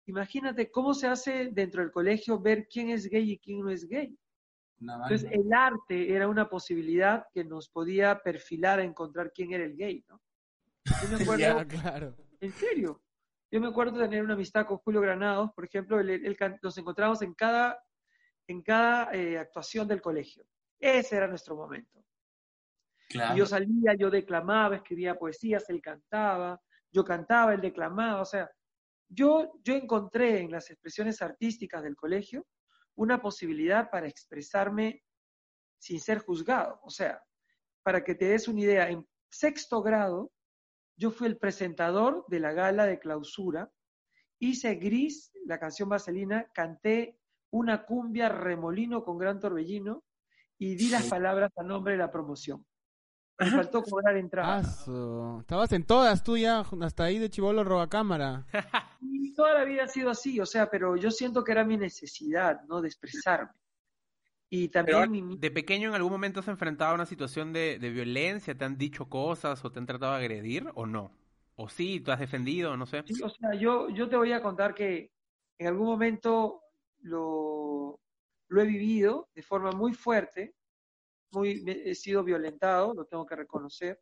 imagínate cómo se hace dentro del colegio ver quién es gay y quién no es gay. Entonces, el arte era una posibilidad que nos podía perfilar a encontrar quién era el gay, ¿no? Yo me acuerdo, claro. En serio. Yo me acuerdo de tener una amistad con Julio Granados, por ejemplo, nos encontramos en cada en cada eh, actuación del colegio. Ese era nuestro momento. yo salía, yo declamaba, escribía poesías, él cantaba, yo cantaba, él declamaba, o sea, yo, yo encontré en las expresiones artísticas del colegio una posibilidad para expresarme sin ser juzgado. O sea, para que te des una idea, en sexto grado yo fui el presentador de la gala de clausura, hice Gris, la canción vaselina, canté una cumbia remolino con gran torbellino y di las palabras a nombre de la promoción. Me faltó cobrar entrada. Estabas en todas tú ya, hasta ahí de chivolo roba cámara. Y toda la vida ha sido así, o sea, pero yo siento que era mi necesidad, ¿no? De expresarme. Y también ¿De pequeño en algún momento has enfrentado a una situación de, de, violencia? ¿Te han dicho cosas o te han tratado de agredir o no? ¿O sí, tú has defendido, no sé? Sí, o sea, yo, yo te voy a contar que en algún momento lo, lo he vivido de forma muy fuerte, muy, he sido violentado, lo tengo que reconocer,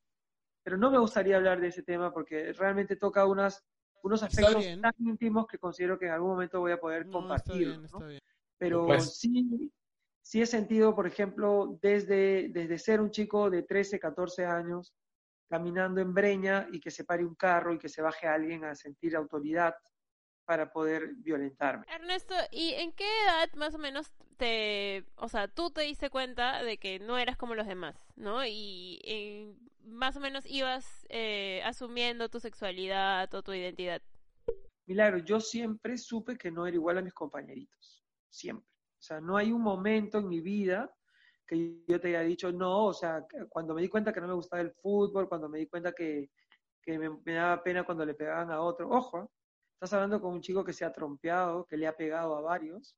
pero no me gustaría hablar de ese tema porque realmente toca unas, unos aspectos tan íntimos que considero que en algún momento voy a poder compartir. Pero pues sí, sí he sentido, por ejemplo, desde, desde ser un chico de 13, 14 años, caminando en Breña y que se pare un carro y que se baje alguien a sentir autoridad para poder violentarme. Ernesto, ¿y en qué edad más o menos te, o sea, tú te diste cuenta de que no eras como los demás, ¿no? Y más o menos ibas eh, asumiendo tu sexualidad o tu identidad. Milagro, yo siempre supe que no era igual a mis compañeritos, siempre. O sea, no hay un momento en mi vida que yo te haya dicho no, o sea, cuando me di cuenta que no me gustaba el fútbol, cuando me di cuenta que, que me, me, daba pena cuando le pegaban a otro, ojo, Estás hablando con un chico que se ha trompeado, que le ha pegado a varios,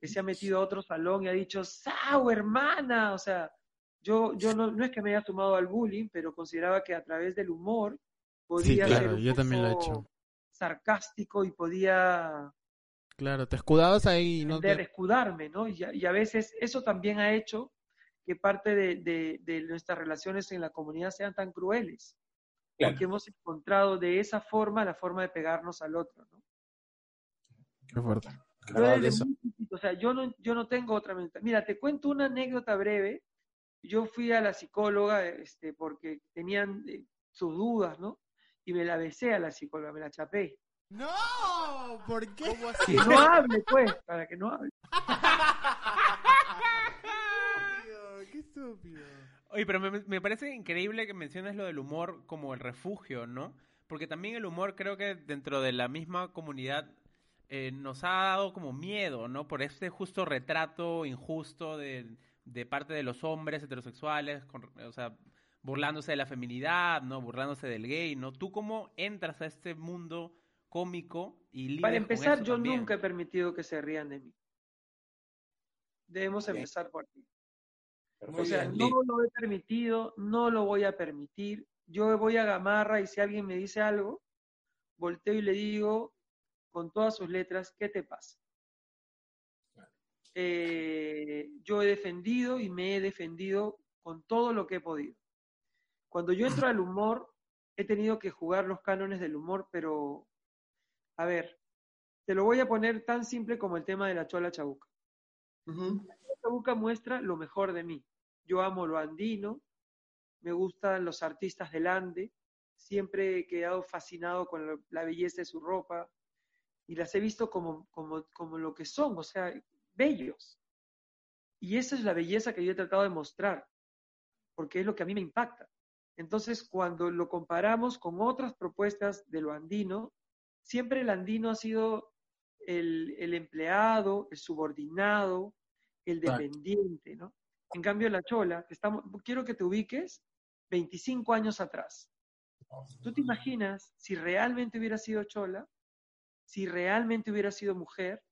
que se ha metido a otro salón y ha dicho, ¡Sau, hermana! O sea, yo, yo no, no es que me haya sumado al bullying, pero consideraba que a través del humor podía sí, claro, ser yo también lo he hecho. sarcástico y podía... Claro, te escudabas ahí. No te... escudarme, ¿no? Y a, y a, veces eso también ha hecho que parte de, de, de nuestras relaciones en la comunidad sean tan crueles porque hemos encontrado de esa forma la forma de pegarnos al otro, ¿no? Qué fuerte. o sea, yo no, yo no tengo otra Mira, te cuento una anécdota breve. Yo fui a la psicóloga este, porque tenían eh, sus dudas, ¿no? Y me la besé a la psicóloga, me la chapé. ¡No! ¿Por qué? Que no hable, pues, para que no hable. ¡Qué estúpido! Oye, pero me, parece increíble que menciones lo del humor como el refugio, ¿no? Porque también el humor creo que dentro de la misma comunidad eh, nos ha dado como miedo, ¿no? Por este justo retrato injusto de, de parte de los hombres heterosexuales, o sea, burlándose de la feminidad, ¿no? Burlándose del gay, ¿no? ¿Tú cómo entras a este mundo cómico y libre Para empezar, yo nunca he permitido que se rían de mí. Debemos empezar por aquí. O sea, no lo he permitido, no lo voy a permitir. Yo voy a Gamarra y si alguien me dice algo, volteo y le digo con todas sus letras, ¿qué te pasa? Eh, yo he defendido y me he defendido con todo lo que he podido. Cuando yo entro al humor, he tenido que jugar los cánones del humor, pero, a ver, te lo voy a poner tan simple como el tema de la chola chabuca. Chabuca muestra lo mejor de mí. Yo amo lo andino, me gustan los artistas del Ande, siempre he quedado fascinado con la belleza de su ropa y las he visto como, como, como lo que son, o sea, bellos. Y esa es la belleza que yo he tratado de mostrar, porque es lo que a mí me impacta. Entonces, cuando lo comparamos con otras propuestas de lo andino, siempre el andino ha sido el, el empleado, el subordinado, el dependiente, ¿no? En cambio, la chola, estamos, quiero que te ubiques 25 años atrás. ¿Tú te imaginas si realmente hubiera sido chola? Si realmente hubiera sido mujer?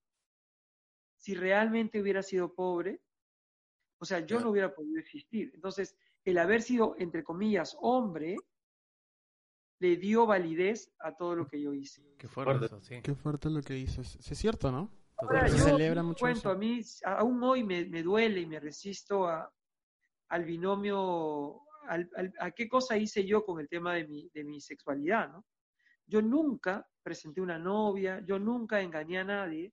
Si realmente hubiera sido pobre? O sea, yo no hubiera podido existir. Entonces, el haber sido, entre comillas, hombre, le dio validez a todo lo que yo hice. Qué fuerte, eso, sí. Qué fuerte lo que hizo. Es cierto, ¿no? Ahora, se celebra mucho cuento, a mí aún hoy me, duele y me resisto a, al binomio, a qué cosa hice yo con el tema de mi, de mi sexualidad, ¿no? Yo nunca presenté una novia, yo nunca engañé a nadie,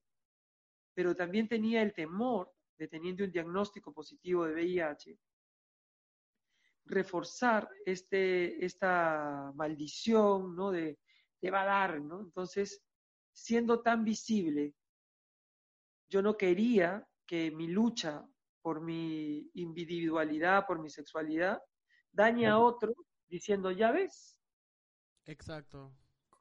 pero también tenía el temor de teniendo un diagnóstico positivo de VIH, reforzar este, esta maldición, ¿no? De te va a dar, ¿no? Entonces, siendo tan visible yo no quería que mi lucha por mi individualidad, por mi sexualidad, dañe a otro diciendo, ya ves. Exacto.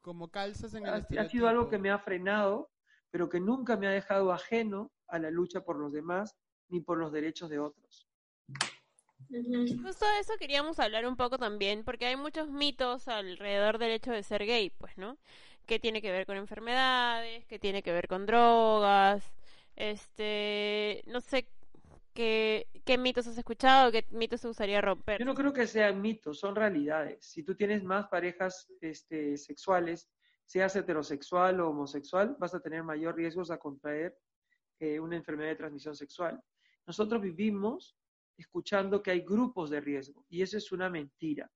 Como calzas en el ha, ha sido algo que me ha frenado, pero que nunca me ha dejado ajeno a la lucha por los demás ni por los derechos de otros. Justo de eso queríamos hablar un poco también, porque hay muchos mitos alrededor del hecho de ser gay, pues, ¿no? Que tiene que ver con enfermedades, que tiene que ver con drogas, este, no sé qué, qué mitos has escuchado, qué mitos te gustaría romper. Yo no creo que sean mitos, son realidades. Si tú tienes más parejas este, sexuales, seas heterosexual o homosexual, vas a tener mayor riesgos a contraer eh, una enfermedad de transmisión sexual. Nosotros vivimos escuchando que hay grupos de riesgo y eso es una mentira.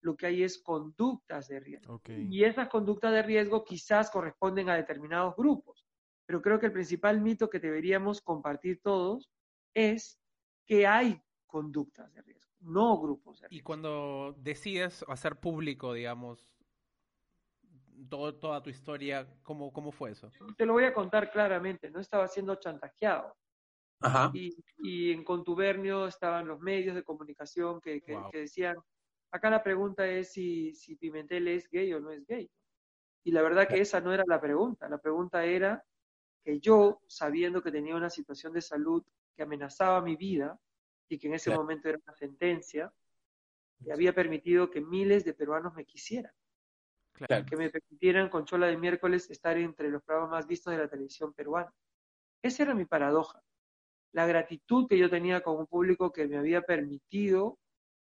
Lo que hay es conductas de riesgo. Y esas conductas de riesgo quizás corresponden a determinados grupos. Pero creo que el principal mito que deberíamos compartir todos es que hay conductas de riesgo, no grupos de riesgo. Y cuando decides hacer público, digamos, toda tu historia, ¿cómo, ¿cómo fue eso? Te lo voy a contar claramente, no estaba siendo chantajeado. Y, en contubernio estaban los medios de comunicación que, decían, acá la pregunta es si, si, Pimentel es gay o no es gay. Y la verdad que esa no era la pregunta, la pregunta era que yo, sabiendo que tenía una situación de salud que amenazaba mi vida y que en ese momento era una sentencia, que había permitido que miles de peruanos me quisieran. Que me permitieran con Chola de miércoles estar entre los programas más vistos de la televisión peruana. Esa era mi paradoja la gratitud que yo tenía con un público que me había permitido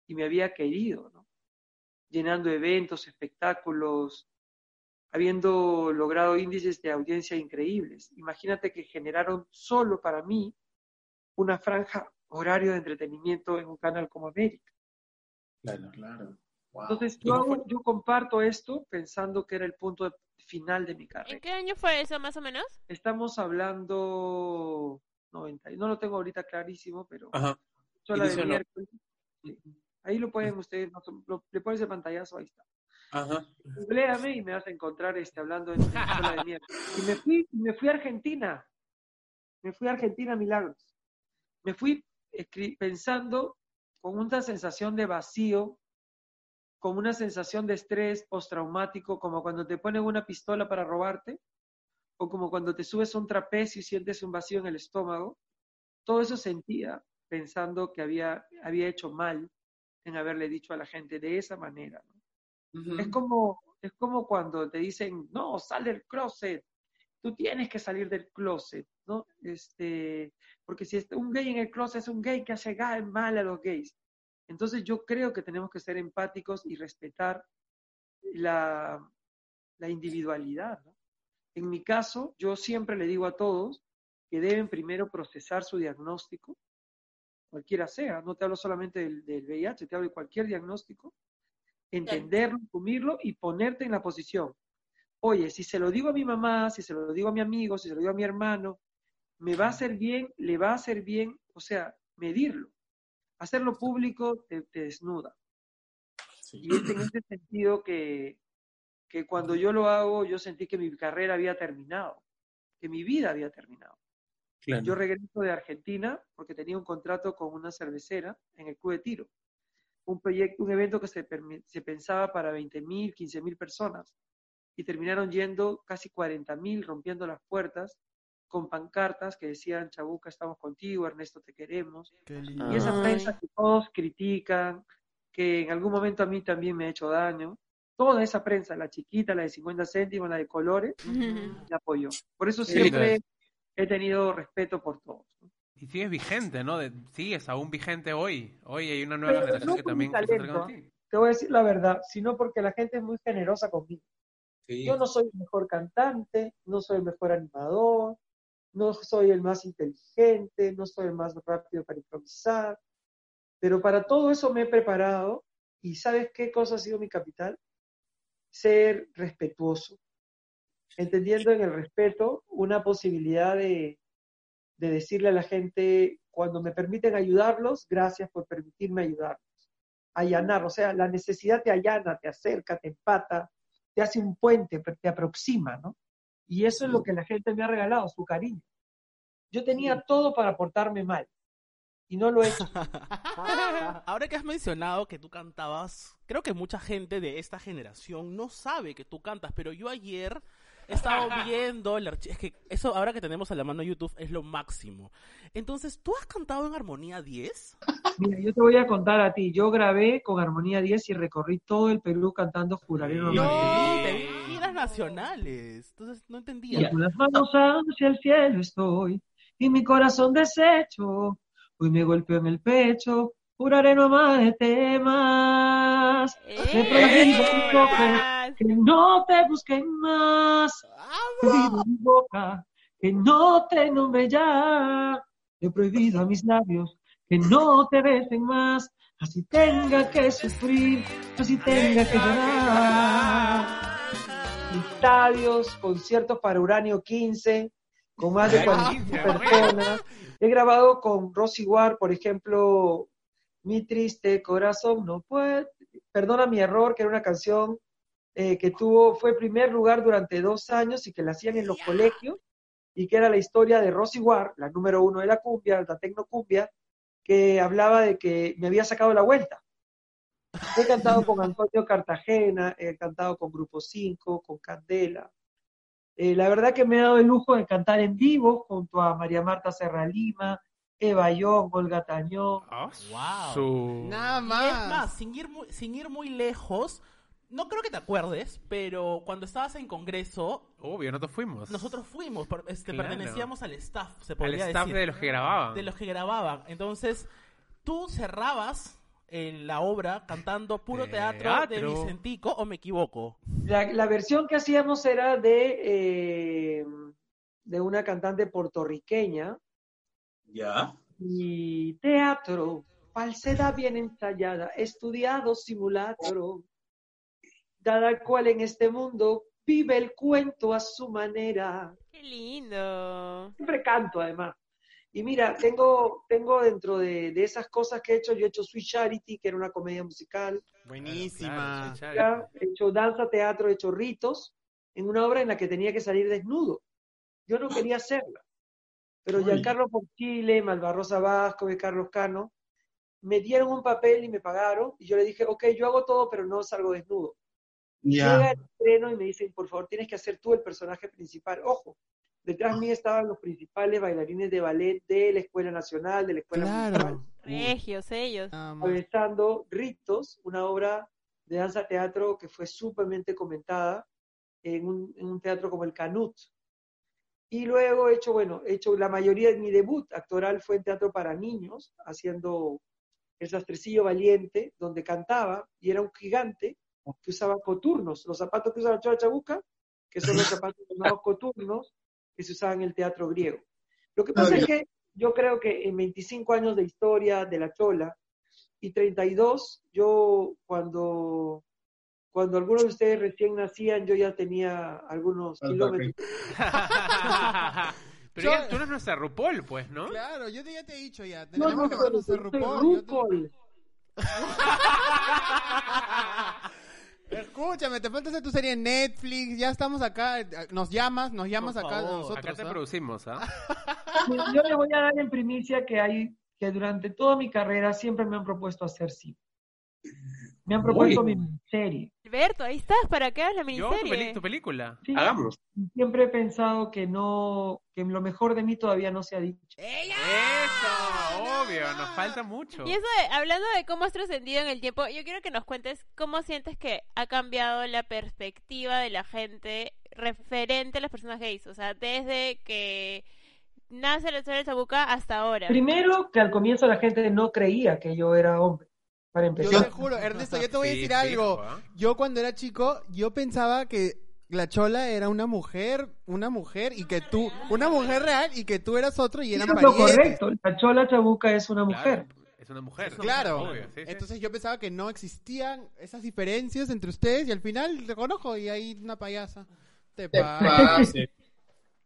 y me había querido, ¿no? llenando eventos, espectáculos, habiendo logrado índices de audiencia increíbles. Imagínate que generaron solo para mí una franja horario de entretenimiento en un canal como América. Claro, claro. Entonces yo, yo comparto esto pensando que era el punto final de mi carrera. ¿En qué año fue eso más o menos? Estamos hablando 90. No lo tengo ahorita clarísimo, pero Ajá. Ahí lo pueden ustedes, le pones el pantallazo, ahí está. Ajá. Léame y me vas a encontrar este, hablando de, de miércoles. Y me fui, me fui a Argentina. Me fui a Argentina, Milagros. Me fui pensando con una sensación de vacío, con una sensación de estrés postraumático, como cuando te ponen una pistola para robarte o como cuando te subes un trapecio y sientes un vacío en el estómago, todo eso sentía pensando que había, había hecho mal en haberle dicho a la gente de esa manera. Es, como, es como cuando te dicen, no, sal del closet, tú tienes que salir del closet, ¿no? Este, porque si está un gay en el closet es un gay que hace mal a los gays. Entonces yo creo que tenemos que ser empáticos y respetar la, la individualidad, ¿no? En mi caso, yo siempre le digo a todos que deben primero procesar su diagnóstico, cualquiera sea, no te hablo solamente del, VIH, te hablo de cualquier diagnóstico, entenderlo, asumirlo y ponerte en la posición. Oye, si se lo digo a mi mamá, si se lo digo a mi amigo, si se lo digo a mi hermano, me va a hacer bien, le va a hacer bien, o sea, medirlo. Hacerlo público te, desnuda. Y es en ese sentido que, que cuando yo lo hago, yo sentí que mi carrera había terminado, que mi vida había terminado. Yo regreso de Argentina porque tenía un contrato con una cervecera en el Club de Tiro. Un proyecto, un evento que se, se pensaba para 20.000, 15.000 personas. Y terminaron yendo casi 40.000, rompiendo las puertas, con pancartas que decían, Chabuca, estamos contigo, Ernesto, te queremos. Y esa prensa que todos critican, que en algún momento a mí también me ha hecho daño, toda esa prensa, la chiquita, la de 50 céntimos, la de colores, me apoyó. Por eso siempre he tenido respeto por todos. Y sigues vigente, ¿no? sigues aún vigente hoy. Hoy hay una nueva generación que también Te voy a decir la verdad, sino porque la gente es muy generosa conmigo. Yo no soy el mejor cantante, no soy el mejor animador, no soy el más inteligente, no soy el más rápido para improvisar, pero para todo eso me he preparado y ¿sabes qué cosa ha sido mi capital? ser respetuoso, entendiendo en el respeto una posibilidad de, decirle a la gente, cuando me permiten ayudarlos, gracias por permitirme ayudarlos. Allanar, o sea, la necesidad te allana, te acerca, te empata, te hace un puente, te aproxima, ¿no? Y eso es lo que la gente me ha regalado, su cariño. Yo tenía todo para portarme mal y no lo he hecho. Ahora que has mencionado que tú cantabas, creo que mucha gente de esta generación no sabe que tú cantas, pero yo ayer he estado viendo el archivo. Es que eso, ahora que tenemos a la mano YouTube, es lo máximo. Entonces, ¿tú has cantado en Armonía 10? Mira, yo te voy a contar a ti. Yo grabé con Armonía 10 y recorrí todo el Perú cantando Juraré no te vi en giras nacionales. Entonces, no Y entendía. con las manos hacia el cielo estoy, y mi corazón deshecho, hoy me golpeo en el pecho, juraré no amarte más. Me prohíbo ojos, ¡Eh! Que no te busqen más. Prohibido mi boca, que no te nombre ya. He prohibido a mis labios, que no te besen más. Así tenga que sufrir, así tenga que llorar. Estadios, conciertos para Uranio 15, con más de 40 personas. He grabado con Rosy War, por ejemplo, Mi triste corazón no puede. Perdona mi error, que era una canción eh, que tuvo, fue primer lugar durante dos años y que la hacían en los colegios, y que era la historia de Rosy War, la número uno de la cumbia, la tecnocumbia, que hablaba de que me había sacado la vuelta. He cantado con Antonio Cartagena, he cantado con Grupo 5, con Candela. Eh, la verdad que me he dado el lujo de cantar en vivo junto a María Marta Serra Lima, Eva Young, Olga Tañón. Ah, Wow. su- Nada Y más. es más, sin ir, muy, sin ir muy lejos, no creo que te acuerdes, pero cuando estabas en Congreso, Obvio, nosotros fuimos. nosotros fuimos, por- este, Claro. pertenecíamos al staff, se Al podría staff decir. de los que grababan. de los que grababan. Entonces, tú cerrabas en la obra cantando puro teatro, de. Vicentico, o me equivoco. La, la versión que hacíamos era de, eh, de una cantante puertorriqueña Ya. y teatro, falsedad bien ensayada, estudiado simulacro, cada cual en este mundo vive el cuento a su manera. ¡Qué lindo! Siempre canto además. Y mira, tengo, tengo dentro de, de esas cosas que he hecho, yo he hecho Sweet Charity, que era una comedia musical, Buenísima. Claro, he hecho danza, teatro, he hecho ritos, en una obra en la que tenía que salir desnudo. Yo no quería hacerla. Pero Uy. Giancarlo Porchile, Malvarrosa Vasco y Carlos Cano me dieron un papel y me pagaron. Y yo le dije, ok, yo hago todo, pero no salgo desnudo. Llega el estreno y me dicen, por favor, tienes que hacer tú el personaje principal. Ojo, detrás mío estaban los principales bailarines de ballet de la Escuela Nacional, de la Escuela Municipal Claro. Regios ellos. Atravesando Ritos, una obra de danza teatro que fue súpermente comentada en un, en un teatro como el Canut. Y luego he hecho, bueno, he hecho la mayoría de mi debut actoral fue en teatro para niños, haciendo El Sastrecillo Valiente, donde cantaba y era un gigante que usaba coturnos, los zapatos que usa la chola chabuca, que son los zapatos llamados coturnos, que se usaban en el teatro griego. Lo que pasa es que yo creo que en 25 años de historia de la chola y 32, yo cuando, cuando algunos de ustedes recién nacían, yo ya tenía algunos Ah, kilómetros. Pero Yo- ya, tú eres nuestra RuPaul, pues, ¿no? Claro, yo te, ya te he dicho ya. No, Tenemos no, que soy- conocer soy RuPaul. yo te- RuPaul. Escúchame, te falta hacer tu serie en Netflix. Ya estamos acá. Nos llamas, nos llamas Por acá favor. nosotros. Acá te ¿ah? producimos, ¿ah? Yo le voy a dar en primicia que hay que durante toda mi carrera siempre me han propuesto hacer cine. Me han propuesto Uy. mi serie. Alberto, ahí estás para que hagas la Yo, tu, miniserie. peli- tu película. Sí, Hagamos. siempre he pensado que no, que lo mejor de mí todavía no se ha dicho. Eso, obvio, nos falta mucho. Y eso, de- hablando de cómo has trascendido en el tiempo, yo quiero que nos cuentes cómo sientes que ha cambiado la perspectiva de la gente referente a las personas gays. O sea, desde que nace la historia del Chabuca hasta ahora. Primero, que al comienzo la gente no creía que yo era hombre, para Yo empezar. te juro, Ernesto, yo te voy a Sí, decir fijo, algo. ¿ah? Yo cuando era chico, yo pensaba que la chola era una mujer, una mujer y que tú, una mujer real y que tú eras otro y eran Eso es lo parientes. correcto. La chola chabuca es una Claro, mujer. es una mujer. Claro. Obvio, sí, sí. Entonces yo pensaba que no existían esas diferencias entre ustedes y al final te conozco y hay una payasa. Te Te pasa. pase.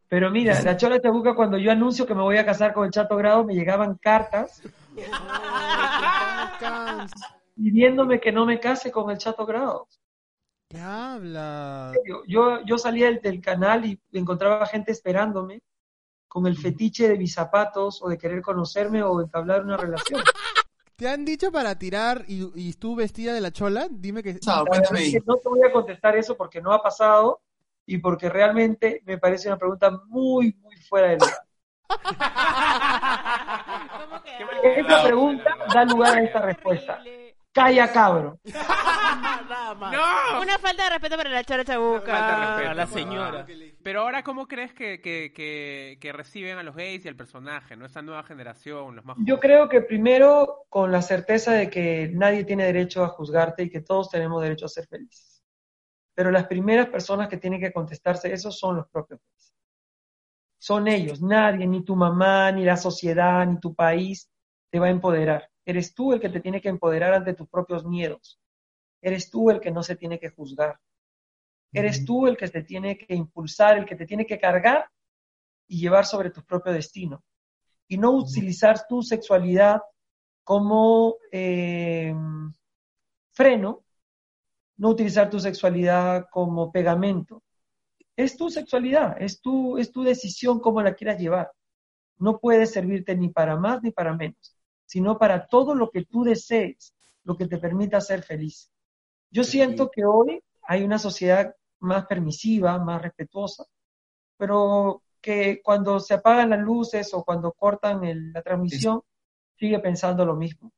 Pero mira, la chola chabuca, cuando yo anuncio que me voy a casar con el Chato Grado, me llegaban cartas pidiéndome que no me case con el Chato Grado. ¿Qué hablas? Yo, yo, salía del, del canal y encontraba gente esperándome con el fetiche de mis zapatos o de querer conocerme o entablar una relación. ¿Te han dicho para tirar y, y tú vestida de la chola? Dime que... Es que no te voy a contestar eso porque no ha pasado y porque realmente me parece una pregunta muy, muy fuera de lugar. ¿Cómo que? Esa pregunta da lugar a esta respuesta. Calla cabro. Nada más. ¡No! Una falta de respeto para la chora Falta de chabuca. respeto, A la señora. favor. Pero ahora, ¿cómo crees que, que, que, que reciben a los gays y al personaje, no? Esta nueva generación, los más Yo jóvenes? creo que primero con la certeza de que nadie tiene derecho a juzgarte y que todos tenemos derecho a ser felices. Pero las primeras personas que tienen que contestarse eso son los propios gays. Son ellos, nadie, ni tu mamá, ni la sociedad, ni tu país te va a empoderar. Eres tú el que te tiene que empoderar ante tus propios miedos. Eres tú el que no se tiene que juzgar. Eres tú el que te tiene que impulsar, el que te tiene que cargar y llevar sobre tu propio destino. Y no utilizar tu sexualidad como eh, freno, no utilizar tu sexualidad como pegamento. Es tu sexualidad, es tu, es tu decisión cómo la quieras llevar. No puede servirte ni para más ni para menos, sino para todo lo que tú desees, lo que te permita ser feliz. Yo siento que hoy hay una sociedad más permisiva, más respetuosa, pero que cuando se apagan las luces o cuando cortan el- la transmisión, sigue pensando lo mismo.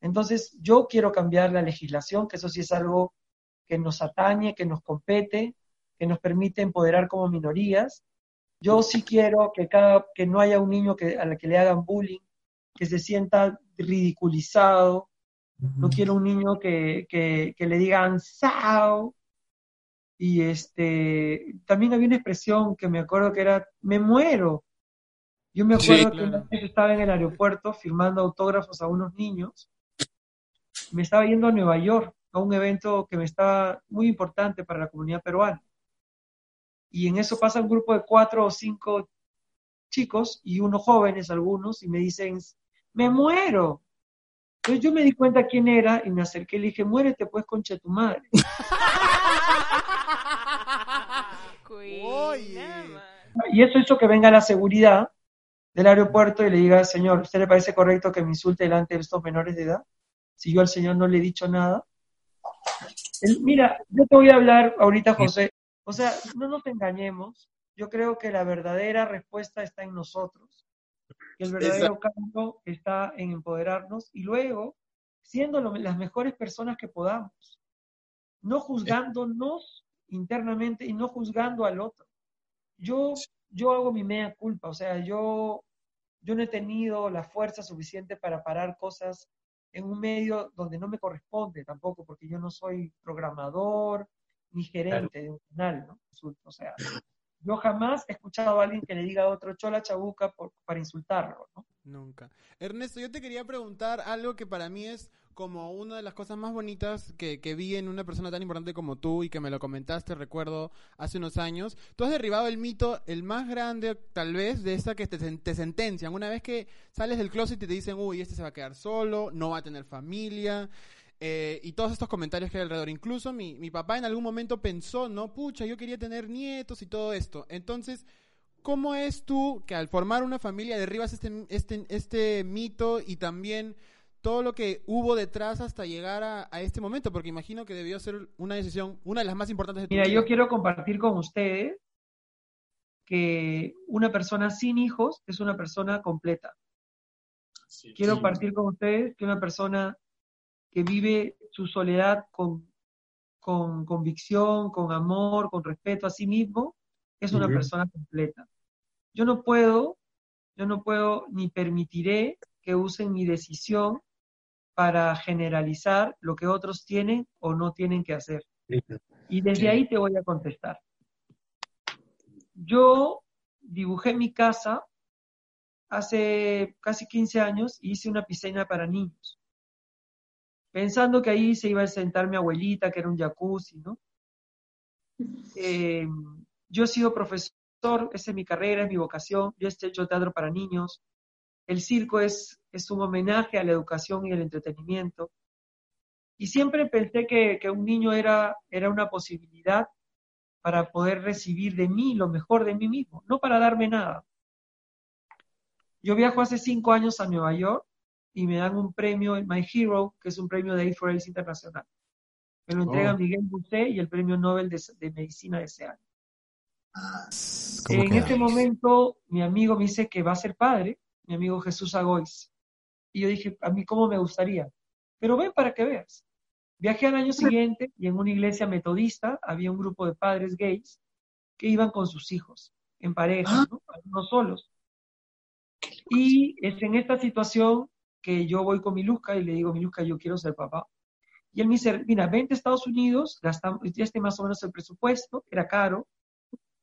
Entonces, yo quiero cambiar la legislación, que eso sí es algo que nos atañe, que nos compete, que nos permite empoderar como minorías. Yo sí quiero que, cada, que no haya un niño que, a la que le hagan bullying, que se sienta ridiculizado. No quiero un niño que, que, que le digan ¡Sao! Y este, también había una expresión que me acuerdo que era, me muero. Yo me Sí, acuerdo que claro. una vez estaba en el aeropuerto firmando autógrafos a unos niños. Me estaba yendo a Nueva York a un evento que me estaba muy importante para la comunidad peruana. Y en eso pasa un grupo de cuatro o cinco chicos y unos jóvenes algunos y me dicen, me muero. Entonces yo me di cuenta quién era y me acerqué y le dije, muérete pues concha tu madre. Y eso hizo que venga la seguridad del aeropuerto y le diga, señor, ¿usted le parece correcto que me insulte delante de estos menores de edad? Si yo al señor no le he dicho nada. Él- mira, yo te voy a hablar ahorita, José. O sea, no nos engañemos. Yo creo que la verdadera respuesta está en nosotros. Que el verdadero cambio está en empoderarnos y luego siendo lo- las mejores personas que podamos. No juzgándonos internamente y no juzgando al otro yo, yo hago mi mea culpa, o sea, yo, yo no he tenido la fuerza suficiente para parar cosas en un medio donde no me corresponde tampoco, porque yo no soy programador ni gerente de un canal, ¿no? O sea, yo jamás he escuchado a alguien que le diga a otro chola chabuca por- para insultarlo, ¿no? Nunca. Ernesto, yo te quería preguntar algo que para mí es como una de las cosas más bonitas que, que vi en una persona tan importante como tú y que me lo comentaste, recuerdo, hace unos años. Tú has derribado el mito, el más grande tal vez, de esa que te, te sentencian. Una vez que sales del closet y te dicen, uy, este se va a quedar solo, no va a tener familia. Eh, y todos estos comentarios que hay alrededor. Incluso mi, mi papá en algún momento pensó, no, pucha, yo quería tener nietos y todo esto. Entonces, ¿Cómo es tú que al formar una familia derribas este, este, este mito y también todo lo que hubo detrás hasta llegar a, a este momento? Porque imagino que debió ser una decisión, una de las más importantes de tu Mira, vida. yo quiero compartir con ustedes que una persona sin hijos es una persona completa. Quiero partir con ustedes que una persona que vive su soledad con, con convicción, con amor, con respeto a sí mismo, es una persona completa. Yo no puedo, yo no puedo ni permitiré que usen mi decisión para generalizar lo que otros tienen o no tienen que hacer. Y desde ahí te voy a contestar. Yo dibujé mi casa hace casi 15 años y hice una piscina para niños, pensando que ahí se iba a sentar mi abuelita, que era un jacuzzi, ¿no? Eh, yo he sido profesor, esa es mi carrera, es mi vocación, yo he hecho teatro para niños, el circo es, es un homenaje a la educación y el entretenimiento, y siempre pensé que, que un niño era, era una posibilidad para poder recibir de mí lo mejor de mí mismo, no para darme nada, Yo viajo hace cinco años a Nueva York y me dan un premio, My Hero, que es un premio de A4AIDS Internacional. Me lo entrega Oh. Miguel Bosé y el premio Nobel de, de Medicina de ese año. ¿Cómo En queda? este momento, mi amigo me dice que va a ser padre, mi amigo Jesús Agois. Y yo dije, a mí cómo me gustaría. Pero ven para que veas. Viajé al año siguiente y en una iglesia metodista había un grupo de padres gays que iban con sus hijos, en pareja, ¿no? algunos solos. Y es en esta situación que yo voy con Miluska y le digo, Miluska, yo quiero ser papá. Y él me dice, mira, vente a Estados Unidos, gastamos, ya este más o menos el presupuesto, era caro,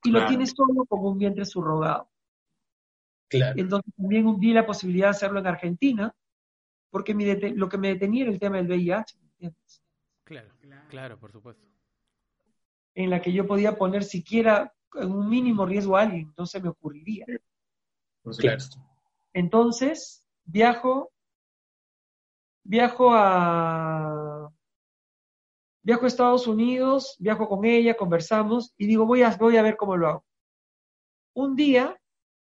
y lo Claro. tienes solo como un vientre subrogado. Claro. Entonces también vi la posibilidad de hacerlo en Argentina, porque mi lo que me detenía era el tema del VIH, ¿me entiendes? Claro, claro, por supuesto. en la que yo podía poner siquiera en un mínimo riesgo a alguien, no se me ocurriría. Supuesto. Entonces, viajo, viajo a, viajo a Estados Unidos, viajo con ella, conversamos y digo, voy a, voy a ver cómo lo hago. Un día,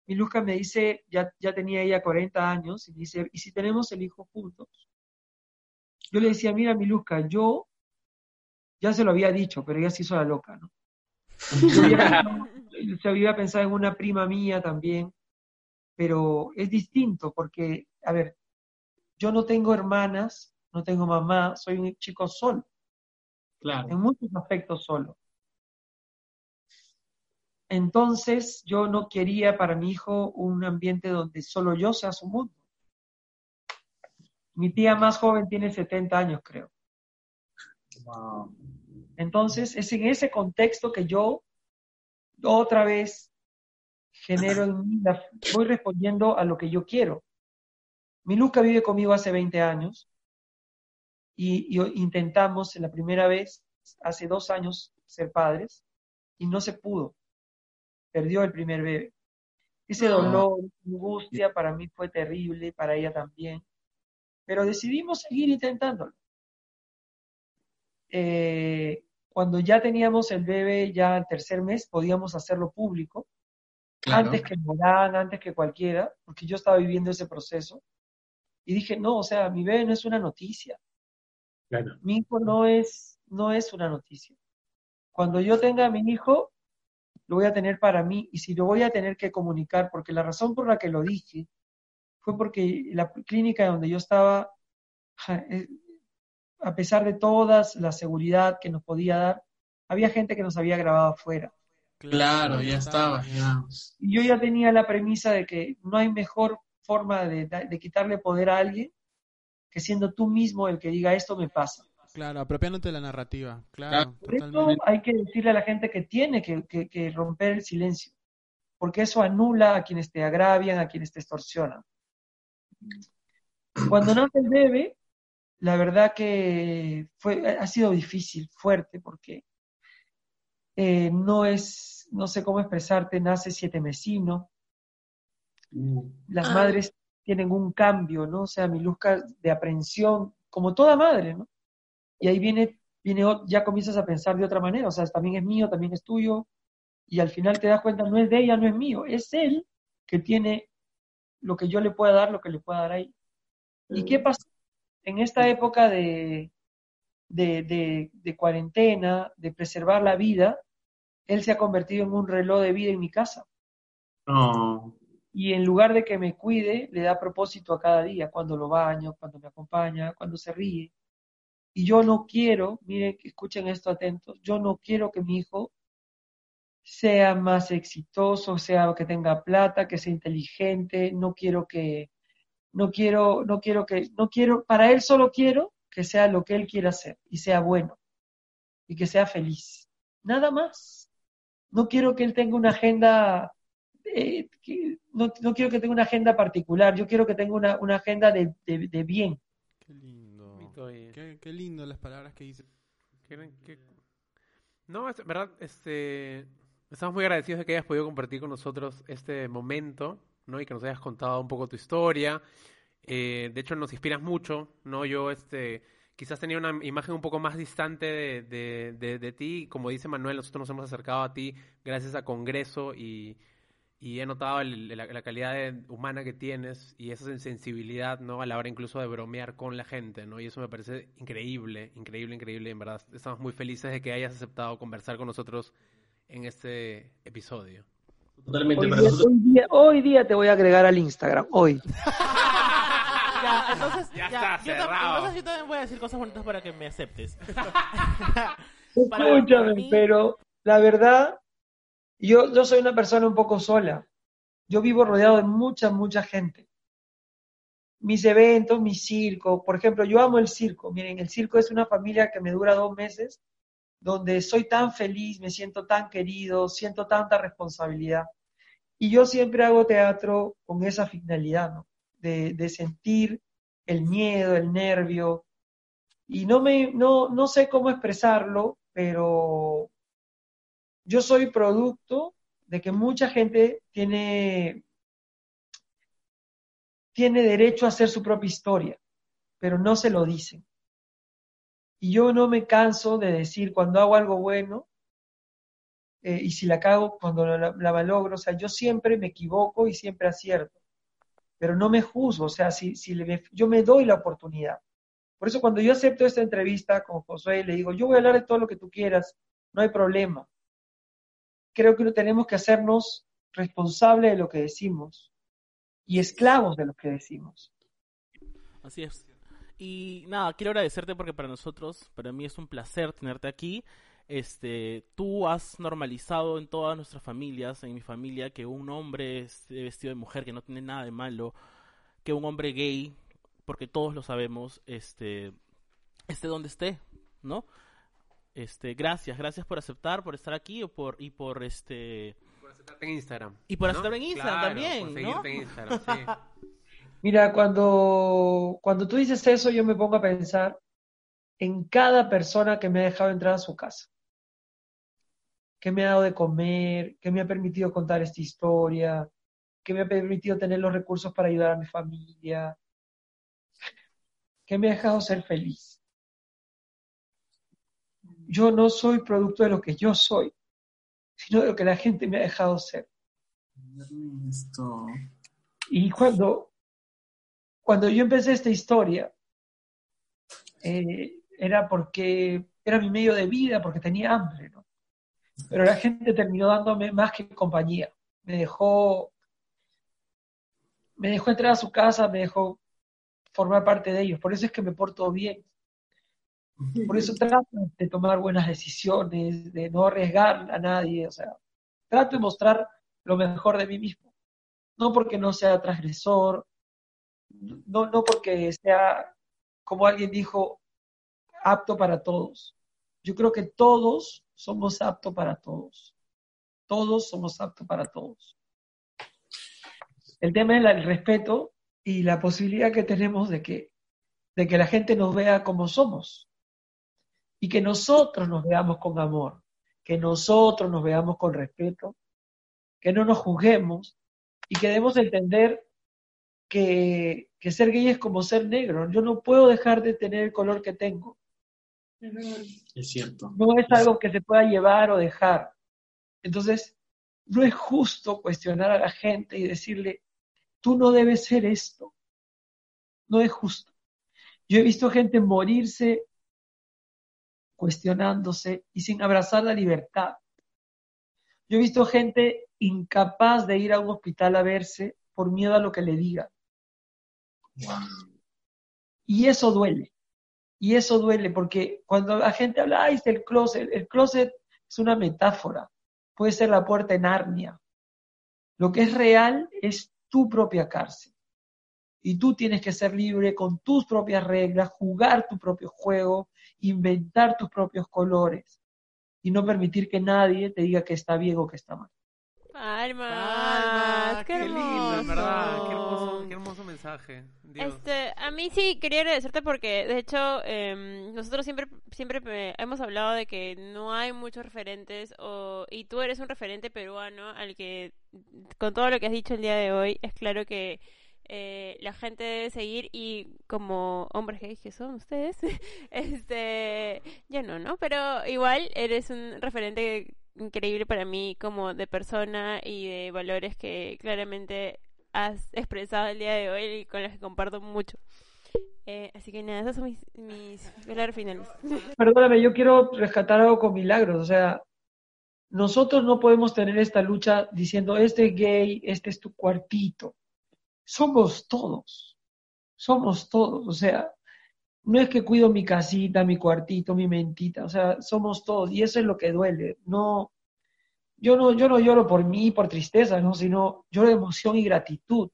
mi Luzca me dice, ya, ya tenía ella 40 años, y me dice, ¿y si tenemos el hijo juntos? Yo le decía, mira, mi Luzca, yo ya se lo había dicho, pero ella se hizo la loca, ¿no? Yo había pensado- se había pensado en una prima mía también, pero es distinto porque, a ver, yo no tengo hermanas, no tengo mamá, soy un chico solo, Claro. en muchos aspectos solo. Entonces, yo no quería para mi hijo un ambiente donde solo yo sea su mundo. Mi tía más joven tiene 70 años, creo. Wow. Entonces, es en ese contexto que yo otra vez genero en mí, la- voy respondiendo a lo que yo quiero. Mi Luca vive conmigo hace 20 años y, y intentamos la primera vez, hace dos años, ser padres y no se pudo. Perdió el primer bebé. Ese No. dolor, angustia para mí fue terrible, para ella también. Pero decidimos seguir intentándolo. Eh, cuando ya teníamos el bebé, ya al tercer mes, podíamos hacerlo público, Claro. antes que Morán, antes que cualquiera, porque yo estaba viviendo ese proceso. Y dije, no, o sea, mi bebé no es una noticia, Claro. mi hijo no es, no es una noticia. Cuando yo tenga a mi hijo, lo voy a tener para mí y si lo voy a tener que comunicar, porque la razón por la que lo dije fue porque la clínica donde yo estaba, eh, a pesar de toda la seguridad que nos podía dar, había gente que nos había grabado afuera. Claro, ya estaba, digamos. Y yo ya tenía la premisa de que no hay mejor forma de, de quitarle poder a alguien que siendo tú mismo el que diga esto me pasa. Claro, apropiándote de la narrativa. Claro, Por eso totalmente. hay que decirle a la gente que tiene que, que- que romper el silencio, porque eso anula a quienes te agravian, a quienes te extorsionan. Cuando nace el bebé, la verdad que fue, ha sido difícil, fuerte, porque eh, no es, no sé cómo expresarte, nace siete mesino. Las Ah. madres tienen un cambio, ¿no? O sea, mi luzca de aprensión, como toda madre, ¿no? Y ahí viene, viene, ya comienzas a pensar de otra manera, o sea, también es mío, también es tuyo, y al final te das cuenta, no es de ella, no es mío, es él que tiene lo que yo le pueda dar, lo que le pueda dar ahí. ¿Y qué pasa? En esta época de, de, de, de cuarentena, de preservar la vida, él se ha convertido en un reloj de vida en mi casa No. Y en lugar de que me cuide, le da propósito a cada día, cuando lo baño, cuando me acompaña, cuando se ríe. Y yo no quiero, miren, escuchen esto atentos, yo no quiero que mi hijo sea más exitoso, sea que tenga plata, que sea inteligente, no quiero que, no quiero, no quiero que, no quiero, para él solo quiero que sea lo que él quiera hacer y sea bueno y que sea feliz. Nada más. No quiero que él tenga una agenda eh, que- no, no quiero que tenga una agenda particular, yo quiero que tenga una, una agenda de, de- de bien. Qué lindo. Qué, qué lindo las palabras que dices. ¿Qué- qué- No, es verdad, este, estamos muy agradecidos de que hayas podido compartir con nosotros este momento, ¿no? Y que nos hayas contado un poco tu historia. Eh, de hecho, nos inspiras mucho, ¿no? Yo, este, quizás tenía una imagen un poco más distante de, de, de, de ti. Como dice Manuel, nosotros nos hemos acercado a ti gracias a Congreso y, y he notado el- la, la calidad de- humana que tienes y esa sensibilidad, ¿no? A la hora incluso de bromear con la gente, ¿no? Y eso me parece increíble, increíble, increíble. En verdad, estamos muy felices de que hayas aceptado conversar con nosotros en este episodio. Totalmente. Hoy Para día, nosotros, hoy día- hoy día te voy a agregar al Instagram, hoy. Ya, entonces, Ya ya, está yo cerrado. entonces yo también voy a decir cosas bonitas para que me aceptes. Escúchame, mí- pero la verdad, yo, yo soy una persona un poco sola. Yo vivo rodeado de mucha, mucha gente. Mis eventos, mi circo, por ejemplo, yo amo el circo. Miren, el circo es una familia que me dura dos meses, donde soy tan feliz, me siento tan querido, siento tanta responsabilidad. Y yo siempre hago teatro con esa finalidad, ¿no? De, de sentir el miedo, el nervio, y no me no, no sé cómo expresarlo, pero yo soy producto de que mucha gente tiene tiene derecho a hacer su propia historia, pero no se lo dicen. Y yo no me canso de decir cuando hago algo bueno eh, y si la cago cuando la, la malogro, o sea, yo siempre me equivoco y siempre acierto, pero no me juzgo, o sea, si, si le- yo me doy la oportunidad. Por eso cuando yo acepto esta entrevista con Josué, le digo, yo voy a hablar de todo lo que tú quieras, no hay problema. Creo que tenemos que hacernos responsables de lo que decimos y esclavos de lo que decimos. Así es. Y nada, quiero agradecerte porque para nosotros, para mí es un placer tenerte aquí. Este, tú has normalizado en todas nuestras familias, en mi familia, que un hombre esté vestido de mujer, que no tiene nada de malo, que un hombre gay, porque todos lo sabemos, este, esté donde esté, ¿no? Este, gracias, gracias por aceptar, por estar aquí y por, y por este, Por aceptarte en Instagram. Y por ¿no? aceptarme en Instagram Claro, también, por ¿no? en Instagram, sí. Mira, cuando, cuando tú dices eso, yo me pongo a pensar en cada persona que me ha dejado entrar a su casa, que me ha dado de comer, que me ha permitido contar esta historia, que me ha permitido tener los recursos para ayudar a mi familia, que me ha dejado ser feliz. Yo no soy producto de lo que yo soy, sino de lo que la gente me ha dejado ser. esto. Y cuando, cuando yo empecé esta historia, eh, era porque era mi medio de vida, porque tenía hambre, ¿no? Pero la gente terminó dándome más que compañía. Me dejó, me dejó entrar a su casa, me dejó formar parte de ellos. Por eso es que me porto bien. Por eso trato de tomar buenas decisiones, de no arriesgar a nadie. O sea, trato de mostrar lo mejor de mí mismo. No porque no sea transgresor, no, no porque sea, como alguien dijo, apto para todos. Yo creo que todos somos aptos para todos. Todos somos aptos para todos. El tema es el respeto y la posibilidad que tenemos de que, de que la gente nos vea como somos y que nosotros nos veamos con amor, que nosotros nos veamos con respeto, que no nos juzguemos y que debemos entender que, que ser gay es como ser negro. Yo no puedo dejar de tener el color que tengo. Es cierto. No es algo que se pueda llevar o dejar. Entonces, no es justo cuestionar a la gente y decirle, tú no debes ser esto. No es justo. Yo he visto gente morirse cuestionándose y sin abrazar la libertad. Yo he visto gente incapaz de ir a un hospital a verse por miedo a lo que le digan. Y eso duele. Y eso duele porque cuando la gente habla, ay, es el closet, el closet es una metáfora. Puede ser la puerta en Narnia. Lo que es real es tu propia cárcel. Y tú tienes que ser libre con tus propias reglas, jugar tu propio juego, inventar tus propios colores y no permitir que nadie te diga que está bien o que está mal. Palmas, Palmas, qué, qué hermoso. lindo, en verdad. Qué hermoso, qué hermoso mensaje. Dios. Este, a mí sí quería agradecerte porque, de hecho, em, nosotros siempre, siempre eh, hemos hablado de que no hay muchos referentes o, y tú eres un referente peruano al que, con todo lo que has dicho el día de hoy, es claro que eh, la gente debe seguir y como hombres gays que son ustedes, este, ya no, ¿no? Pero igual eres un referente increíble para mí como de persona y de valores que claramente has expresado el día de hoy y con los que comparto mucho. Eh, así que nada, esos son mis, mis finales. Perdóname, yo quiero rescatar algo con milagros. O sea, nosotros no podemos tener esta lucha diciendo, este es gay, este es tu cuartito. Somos todos. Somos todos. O sea, no es que cuido mi casita, mi cuartito, mi mentita. O sea, somos todos. Y eso es lo que duele. No, yo no, yo no lloro por mí, por tristeza, ¿no? Sino lloro de emoción y gratitud.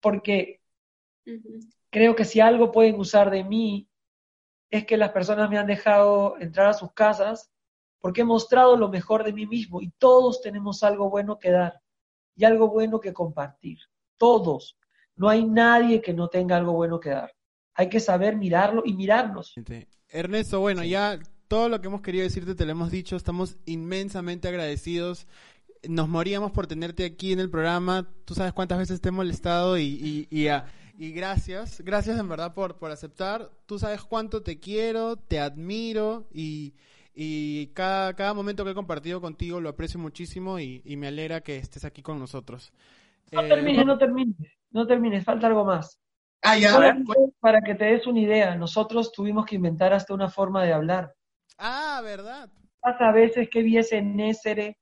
Porque creo que si algo pueden usar de mí es que las personas me han dejado entrar a sus casas porque he mostrado lo mejor de mí mismo y todos tenemos algo bueno que dar y algo bueno que compartir. Todos. No hay nadie que no tenga algo bueno que dar. Hay que saber mirarlo y mirarnos. Ernesto, bueno, ya todo lo que hemos querido decirte te lo hemos dicho. Estamos inmensamente agradecidos. Nos moríamos por tenerte aquí en el programa. Tú sabes cuántas veces te he molestado y, y, y, gracias. Gracias en verdad por, por aceptar. Tú sabes cuánto te quiero, te admiro y y cada, cada momento que he compartido contigo lo aprecio muchísimo y, me alegra que estés aquí con nosotros. No eh, termines, no termines, no termines, falta algo más. Ah, ya, Para que te des una idea, nosotros tuvimos que inventar hasta una forma de hablar. Ah, ¿verdad? Pasa a veces que viese Nésere.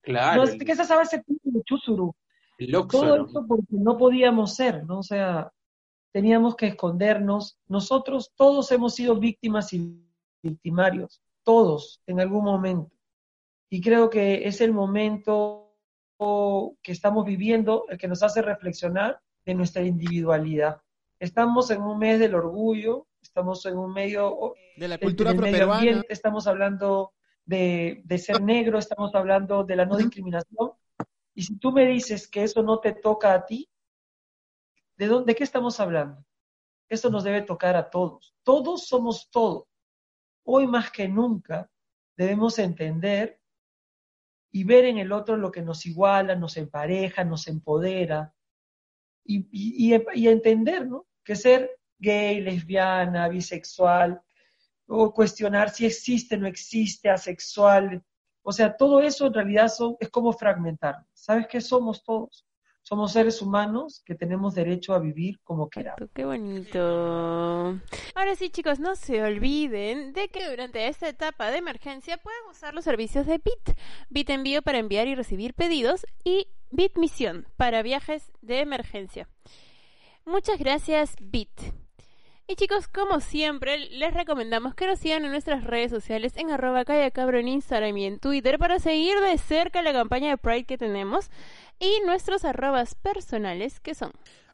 Claro. No, ¿Qué se sabe ese de chusuru? Todo eso porque no podíamos ser, ¿no? O sea, teníamos que escondernos. Nosotros todos hemos sido víctimas y victimarios todos en algún momento. Y creo que es el momento que estamos viviendo el que nos hace reflexionar de nuestra individualidad. Estamos en un mes del orgullo, estamos en un medio de la cultura del estamos hablando de, de, ser negro, estamos hablando de la no discriminación. Y si tú me dices que eso no te toca a ti, ¿de dónde de qué estamos hablando? Eso nos debe tocar a todos. Todos somos todos hoy más que nunca debemos entender y ver en el otro lo que nos iguala, nos empareja, nos empodera y, y, entender ¿no? que ser gay, lesbiana, bisexual, o cuestionar si existe, no existe, asexual, o sea, todo eso en realidad es como fragmentar. ¿Sabes qué somos todos? Somos seres humanos que tenemos derecho a vivir como queramos. Qué bonito. Ahora sí, chicos, no se olviden de que durante esta etapa de emergencia pueden usar los servicios de Bit. Bit Envío para enviar y recibir pedidos y Bit Misión para viajes de emergencia. Muchas gracias, Bit. Y chicos, como siempre, les recomendamos que nos sigan en nuestras redes sociales en arroba en Instagram y en Twitter para seguir de cerca la campaña de Pride que tenemos y nuestros arrobas personales que son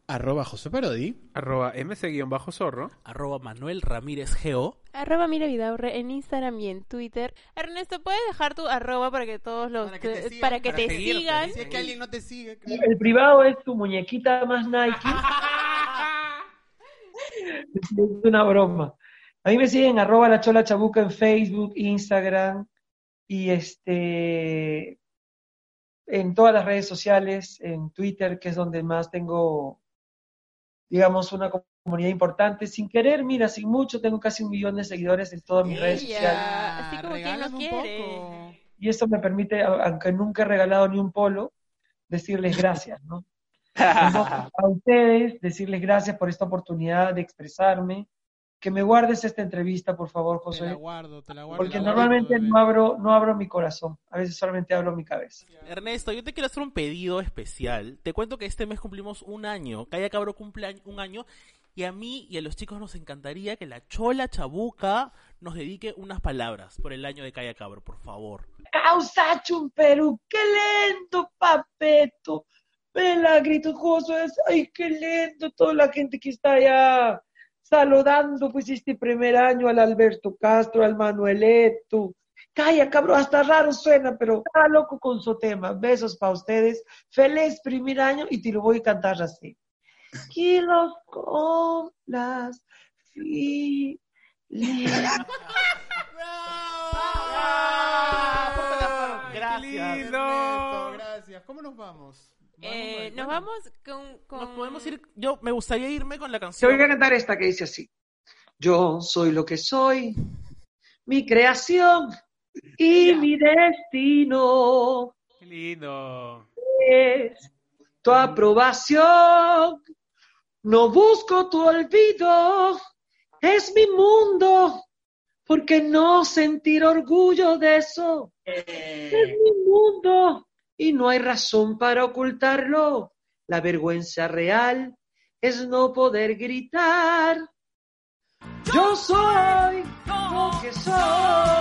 arroba José Parodi, arroba mc-zorro, arroba Manuel Ramírez Geo, arroba Mira en Instagram y en Twitter. Ernesto, ¿puedes dejar tu arroba para que todos los... Para que te sigan. Para que te sigan. Si es que alguien no te sigue. El privado es tu muñequita más Nike. es una broma. A mí me siguen arroba la chola chabuca en Facebook, Instagram y este en todas las redes sociales, en Twitter, que es donde más tengo, digamos, una comunidad importante. Sin querer, mira, sin mucho, tengo casi un millón de seguidores en todas mis redes sociales. Así como que no quiere. Y eso me permite, aunque nunca he regalado ni un polo, decirles gracias, ¿no? a ustedes, decirles gracias por esta oportunidad de expresarme. Que me guardes esta entrevista, por favor, José. Te la guardo, te la guardo. Porque normalmente no abro, no abro mi corazón. A veces solamente abro mi cabeza. Ernesto, yo te quiero hacer un pedido especial. Te cuento que este mes cumplimos un año. Calla Cabro cumple un año. Y a mí y a los chicos nos encantaría que la Chola Chabuca nos dedique unas palabras por el año de Calla Cabro, por favor. Causachum Perú, qué lento, papeto Vela, grito es, ay, qué lento, toda la gente que está allá saludando, pues, este primer año al Alberto Castro, al Manueleto. Calla, cabrón, hasta raro suena, pero está loco con su tema. Besos para ustedes. Feliz primer año y te lo voy a cantar así. Kilos con las filas. Gracias. Gracias. ¿Cómo nos vamos? Eh, nos vamos con, Nos podemos ir. Yo me gustaría irme con la canción. Te voy a cantar esta que dice así: Yo soy lo que soy, mi creación y mi destino Qué lindo. es tu aprobación. No busco tu olvido, es mi mundo. ¿Por qué no sentir orgullo de eso? Es mi mundo y no hay razón para ocultarlo. La vergüenza real es no poder gritar. Yo soy lo que soy.